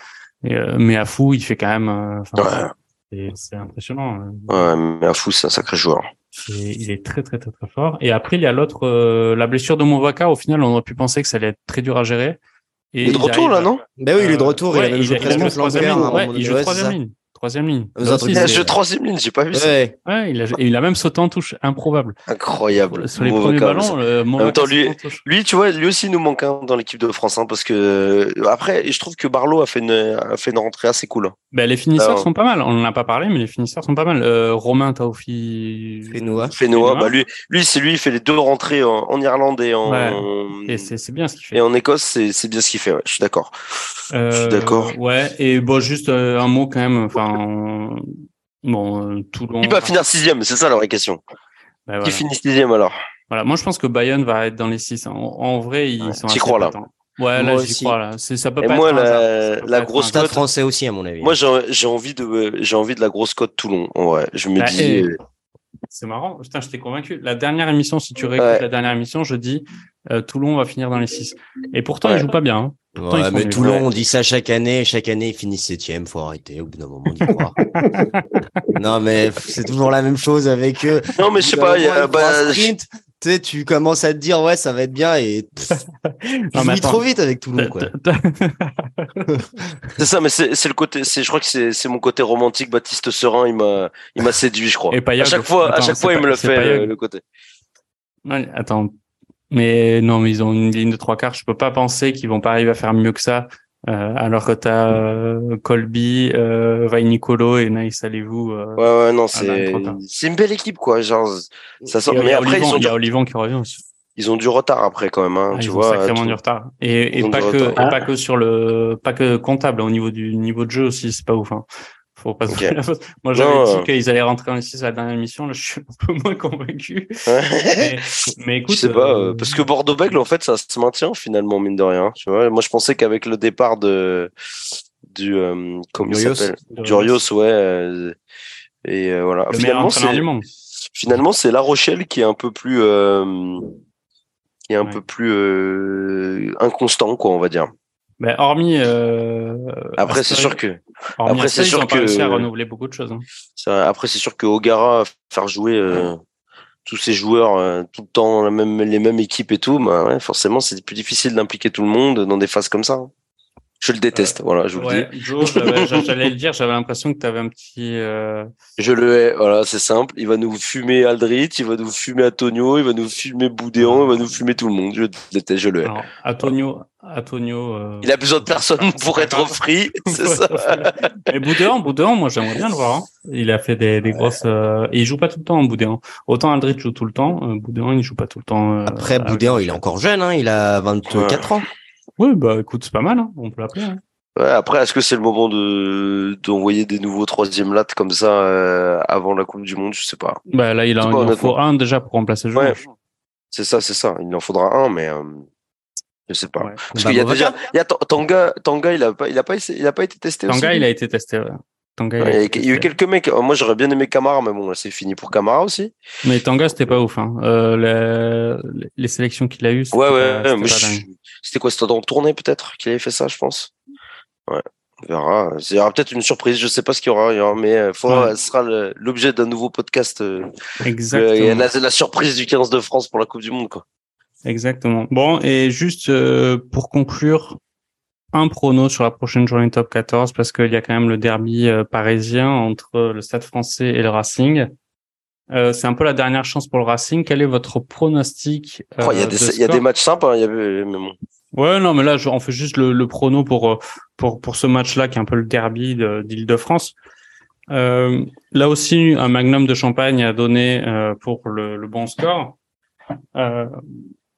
euh, mais à fou, il fait quand même. Euh, c'est impressionnant. Ouais, mais à fou, c'est un sacré joueur. il est très très très très fort. Et après, il y a l'autre, la blessure de Movaka. Au final, on aurait pu penser que ça allait être très dur à gérer. Et il est de retour là, non? Ben oui, il est de retour. il a même joué presque il joue troisième ligne. Troisième ligne. il a joué troisième ligne, j'ai pas vu ça. Ouais, il, a, il a même sauté en touche, improbable. Incroyable. Sur les premiers ballons, euh, en même temps, lui, lui, tu vois, lui aussi nous manque hein, dans l'équipe de France, hein, parce que euh, après, je trouve que Barlow a fait une, a fait une rentrée assez cool. Hein. Ben, les finisseurs sont pas mal. On n'en a pas parlé, mais les finisseurs sont pas mal. Euh, Romain Taofi. Fenoa. Fenoa, bah lui, lui, c'est lui, il fait les deux rentrées en, Irlande et en. Et c'est bien ce qu'il fait. Et en Écosse, c'est bien ce qu'il fait. Ouais, je suis d'accord. je suis d'accord. Ouais. Et bon, juste un mot quand même. Enfin bon, euh, Toulon. Il va finir sixième, c'est ça la vraie question. Bah, Qui finit sixième alors Voilà, moi je pense que Bayern va être dans les six. En, vrai, ils sont. J'y crois là. Ouais, là j'y crois là. ça peut Et pas moi, être la, la grosse cote français aussi à mon avis. Moi j'ai envie de j'ai envie de la grosse cote Toulon. Vrai, je me bah, dis. C'est marrant. Putain, je t'ai convaincu. La dernière émission, si tu réécoutes la dernière émission, je dis euh, Toulon va finir dans les six. Et pourtant, ils jouent pas bien. Hein. Ouais, mais Toulon, on dit ça chaque année. Chaque année, ils finissent septième. Faut arrêter au bout d'un moment d'y croire. non, mais c'est toujours la même chose avec eux. Non, mais je sais pas. Il y a, bah, sprint, tu sais, tu commences à te dire ouais, ça va être bien et non, mais trop vite avec Toulon quoi. c'est ça, mais c'est le côté, c'est je crois que c'est mon côté romantique. Baptiste Serein, il m'a il m'a séduit, je crois. Et à chaque fois, à chaque fois, il me le fait euh, le côté. attends, mais non, mais ils ont une ligne de trois quarts. Je peux pas penser qu'ils vont pas arriver à faire mieux que ça. Euh, alors que tu as euh, Colby, euh, Nicolo et Naïs Allez-vous. Euh, ouais, ouais, non, c'est c'est une belle équipe, quoi. Genre, ça sort. Mais après, ils ont il y a Olivon qui revient aussi. Ils ont du retard après quand même, hein, ah, tu ils vois. Ont sacrément du retard. Et, et pas que, et pas que sur le, pas que comptable au niveau du niveau de jeu aussi, c'est pas ouf. Hein. Faut pas okay. la Moi, j'avais dit euh. qu'ils allaient rentrer en 6 à la dernière émission. Là, je suis un peu moins convaincu. mais, mais, écoute. Je sais pas, euh, parce que Bordeaux-Bègle, en fait, ça se maintient finalement, mine de rien. Tu vois, moi, je pensais qu'avec le départ de, du, euh, comment il s'appelle? Durios, ouais, euh, et euh, voilà. Le finalement, c'est, finalement, c'est La Rochelle qui est un peu plus, qui est un ouais. peu plus inconstant, quoi, on va dire. Mais hormis. Euh, après, c'est sûr que. Après, c'est sûr que. à renouveler beaucoup de choses. Hein. Après, c'est sûr que Ogara faire jouer euh, tous ces joueurs euh, tout le temps la même, les mêmes équipes et tout, bah, ouais, forcément, c'est plus difficile d'impliquer tout le monde dans des phases comme ça. Hein. Je le déteste, voilà, je vous le dis. Joe, j'allais le dire, j'avais l'impression que tu avais un petit. Euh... Je le hais, voilà, c'est simple. Il va nous fumer Aldrit, il va nous fumer Antonio, il va nous fumer Boudéon, il va nous fumer tout le monde. Je le déteste, je le hais. Alors, Antonio, Antonio. Euh... Il a besoin de personne pour être free, c'est ça. Et Boudéon, Boudéon, moi j'aimerais bien le voir. Hein. Il a fait des, des grosses. Euh... Et il joue pas tout le temps, Boudéon. Autant Aldrit joue tout le temps, euh, Boudéon il joue pas tout le temps. Euh, Après, Boudéon, il est encore jeune, hein, il a 24 ans. Oui, bah écoute, c'est pas mal, hein. on peut l'appeler. Hein. Ouais, après, est-ce que c'est le moment de d'envoyer des nouveaux troisième lattes comme ça euh, avant la Coupe du Monde? Je sais pas. Bah là, il, en, faut un déjà pour remplacer le joueur. Ouais, c'est ça, c'est ça. Il en faudra un, mais euh, je sais pas. Parce bah, qu'il y a déjà, il y a Tanga, Tanga, il a pas, il a pas, il a pas été testé. Tanga, il a été testé. Tanga, il, il, y a eu quelques mecs. Moi, j'aurais bien aimé Camara, mais bon, c'est fini pour Camara aussi. Mais Tanga, c'était pas ouf. Hein. Euh, les, les, sélections qu'il a eues. Ouais, ouais. C'était quoi C'était dans tournée peut-être qu'il avait fait ça, je pense? Ouais. On verra. Il y aura peut-être une surprise. Je sais pas ce qu'il y aura, mais euh, faudra, ce sera l'objet d'un nouveau podcast. Euh, Exactement. Il y a la, surprise du 15 de France pour la Coupe du Monde, quoi. Exactement. Bon, et juste pour conclure, un prono sur la prochaine journée top 14 parce qu'il y a quand même le derby euh, parisien entre le Stade français et le Racing. Euh, c'est un peu la dernière chance pour le Racing. Quel est votre pronostic euh, oh, Il y, y, a des matchs sympas. Hein, y. Ouais, non, mais là, on fait juste le, le prono pour pour pour ce match-là qui est un peu le derby d'Île-de-France. Euh, là aussi, un magnum de champagne a donné pour le, le, bon score.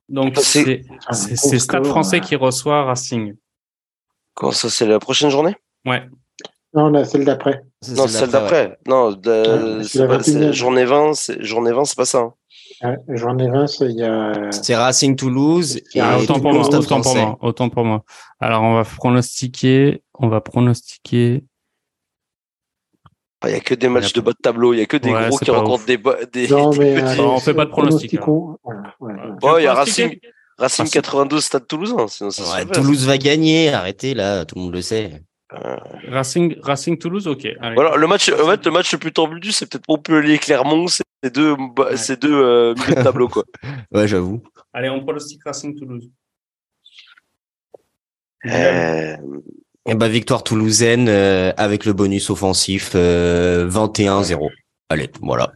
donc c'est Stade français qui reçoit Racing. Quand ça, c'est la prochaine journée? Ouais. Non, celle d'après. Non, celle d'après. Non, journée 20, journée 20, c'est pas ça. Hein. journée 20, il y a. C'est Racing Toulouse. Et autant, pour moi, autant pour moi. Autant pour moi. Alors, on va pronostiquer. On va pronostiquer. Il n'y a que des matchs de bas de tableau, il n'y a que des gros qui rencontrent des, des, non, mais, petits. on fait pas de pronostic. Hein. il y a Racing, Racing 92 Stade Toulousain. Sinon Toulouse va gagner, arrêtez là, tout le monde le sait. Euh... Racing, Racing Toulouse, ok. Voilà, le match, en fait, le match le plus tendu, c'est peut-être Montpellier-Clermont, c'est deux, ouais. c'est deux euh, milieux de tableau, quoi. ouais, j'avoue. Allez, on pronostique Racing Toulouse. Euh... Et bah, victoire toulousaine euh, avec le bonus offensif 21-0. Euh, Allez, voilà.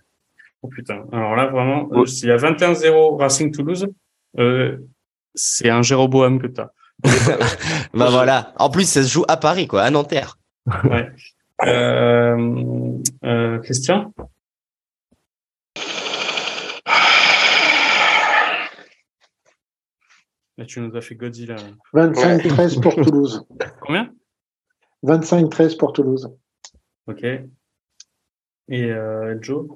Oh putain. Alors là, vraiment, euh, s'il y a 21-0 Racing Toulouse, c'est un Jéroboam que tu as. bah voilà. En plus, ça se joue à Paris, quoi, à Nanterre. ouais. Euh, Christian? Là, tu nous as fait Godzilla. 25-13 pour Toulouse. Combien? 25-13 pour Toulouse. Ok. Et euh, Joe?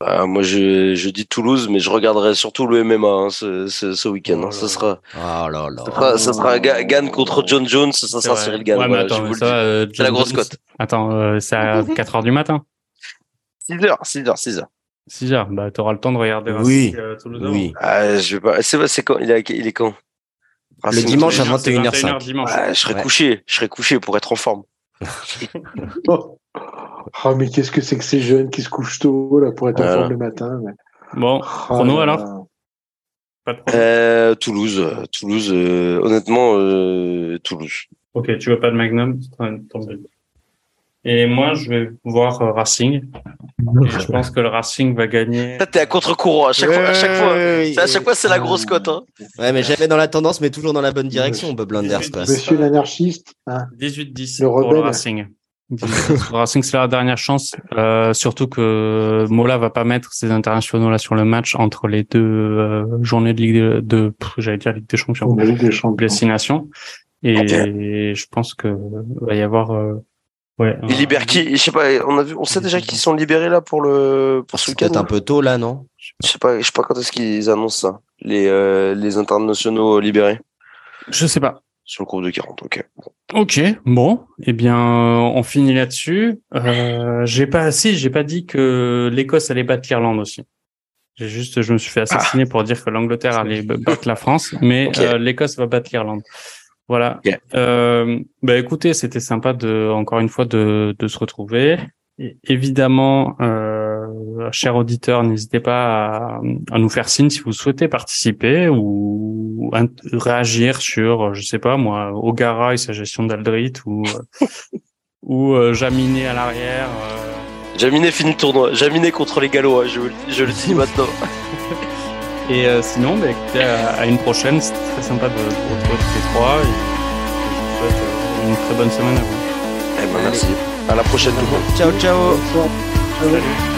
Bah, moi, je, je, dis Toulouse, mais je regarderai surtout le MMA hein, ce, ce, ce week-end. Oh ça sera, oh là là. ça sera, ça sera Gann contre John Jones, ça sera Cyril Gann. Ouais, voilà, euh, c'est la grosse cote. Attends, euh, c'est à 4 heures du matin 6 heures, 6 heures, 6 heures. 6 heures, bah t'auras le temps de regarder oui. euh, Toulouse. Oui. Ah, je vais pas. C'est, c'est quand il est, il est quand? Le dimanche à 21h05. dimanche. Ah, je serai ouais. couché, je serai couché pour être en forme. oh. mais qu'est-ce que c'est que ces jeunes qui se couchent tôt là pour être voilà. en forme le matin. Mais... Bon, chrono oh alors Pas de euh, Toulouse, Toulouse, euh, honnêtement, euh, Toulouse. Ok, tu veux pas de Magnum Et moi, je vais voir euh, Racing. Et je pense que le Racing va gagner. T'es à contre-courant à chaque ouais, fois. À chaque fois, ouais, à chaque fois, c'est la grosse cote. Hein. Ouais, mais jamais dans la tendance, mais toujours dans la bonne direction, Bob Landers. Monsieur l'anarchiste. Hein. 18-10 pour le Racing. Racing, c'est la dernière chance. Euh, surtout que Mola va pas mettre ses internationaux là sur le match entre les deux euh, journées de Ligue de, de j'allais dire Ligue des Champions, Ligue des Champions. Destination. Et okay. je pense que va y avoir. Euh, ouais. Ils libèrent qui? Je sais pas. On a vu. On sait déjà qu'ils sont libérés là pour le pour ce week-end. un peu tôt là, non? Je sais pas. Je sais pas quand est-ce qu'ils annoncent ça. Les euh, les internationaux libérés. Je sais pas. Sur le groupe de 40, ok. Ok, bon, eh bien, on finit là-dessus. Euh, j'ai pas, si, j'ai pas dit que l'Écosse allait battre l'Irlande aussi. J'ai juste, je me suis fait assassiner ah. pour dire que l'Angleterre allait battre la France, mais okay. euh, l'Écosse va battre l'Irlande. Voilà. Euh, bah écoutez, c'était sympa de, encore une fois, de, de se retrouver. Évidemment, euh, chers auditeurs, n'hésitez pas à, à, nous faire signe si vous souhaitez participer ou réagir sur, je sais pas moi, Ogara et sa gestion d'Aldrit ou ou euh, Jaminé à l'arrière. Euh... Jaminé finit le tournoi. Jaminé contre les Gallois, je, je le dis maintenant. et euh, sinon, bah, écoutez, à, à, une prochaine. C'était très sympa de vous retrouver tous les trois. Et je vous souhaite euh, une très bonne semaine à vous. Eh ben, merci. À la prochaine tout le monde. Ciao, ciao. Salut.